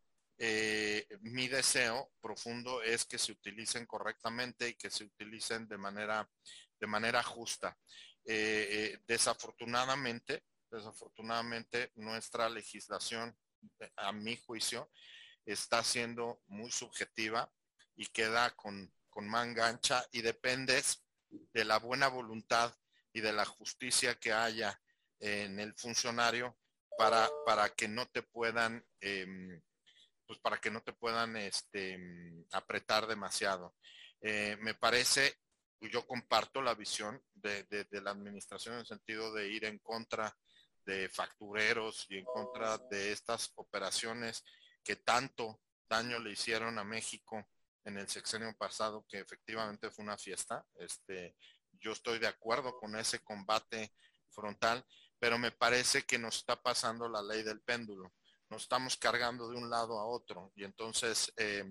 mi deseo profundo es que se utilicen correctamente y que se utilicen de manera de manera justa. Eh, eh, desafortunadamente, desafortunadamente nuestra legislación, a mi juicio, está siendo muy subjetiva y queda con, con manga ancha y dependes de la buena voluntad y de la justicia que haya en el funcionario para, para que no te puedan, em, pues para que no te puedan este, apretar demasiado. Eh, me parece yo comparto la visión de, la administración en el sentido de ir en contra de factureros y en contra de estas operaciones que tanto daño le hicieron a México en el sexenio pasado, que efectivamente fue una fiesta. Este, yo estoy de acuerdo con ese combate frontal, pero me parece que nos está pasando la ley del péndulo. Nos estamos cargando de un lado a otro y entonces eh,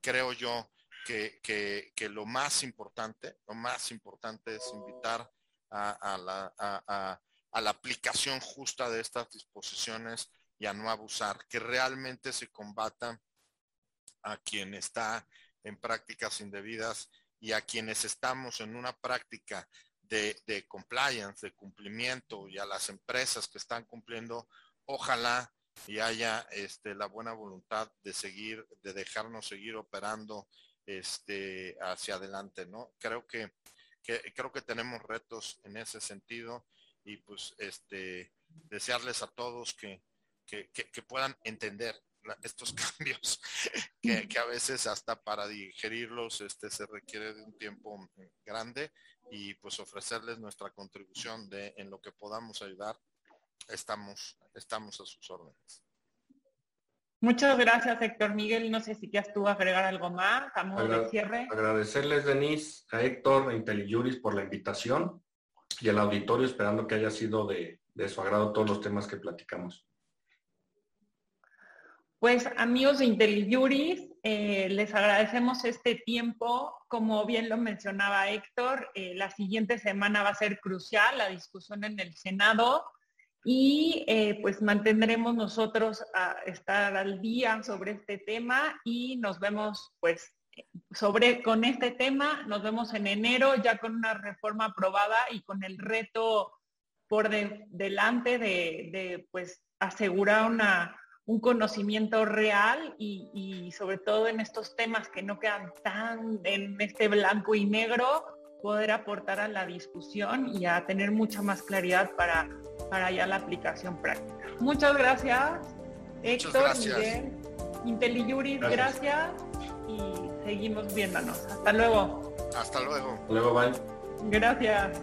creo yo que, lo más importante, lo más importante es invitar a, la, la aplicación justa de estas disposiciones y a no abusar, que realmente se combata a quien está en prácticas indebidas y a quienes estamos en una práctica de, de, compliance, de cumplimiento y a las empresas que están cumpliendo, ojalá y haya este, la buena voluntad de seguir, de dejarnos seguir operando este, hacia adelante, ¿no? Creo que, creo que tenemos retos en ese sentido y pues este, desearles a todos que, que, puedan entender, estos cambios que, a veces hasta para digerirlos este, se requiere de un tiempo grande y pues ofrecerles nuestra contribución de en lo que podamos ayudar. Estamos, estamos a sus órdenes. Muchas gracias, Héctor Miguel. No sé si quieres tú agregar algo más a modo de cierre. Agradecerles, Denise, a Héctor, a IntelliJuris por la invitación y al auditorio esperando que haya sido de, de su agrado todos los temas que platicamos. Pues amigos de IntelliJuris, eh, les agradecemos este tiempo. Como bien lo mencionaba Héctor, eh, la siguiente semana va a ser crucial la discusión en el Senado y eh, pues mantendremos nosotros a estar al día sobre este tema y nos vemos pues sobre con este tema, nos vemos en enero ya con una reforma aprobada y con el reto por delante de, pues asegurar una, un conocimiento real y, y, sobre todo en estos temas que no quedan tan en este blanco y negro, poder aportar a la discusión y a tener mucha más claridad para para ya la aplicación práctica. Muchas gracias, Héctor, Miguel, IntelliJuris, gracias. y seguimos viéndonos. Hasta luego. Hasta luego. luego, bye. Gracias.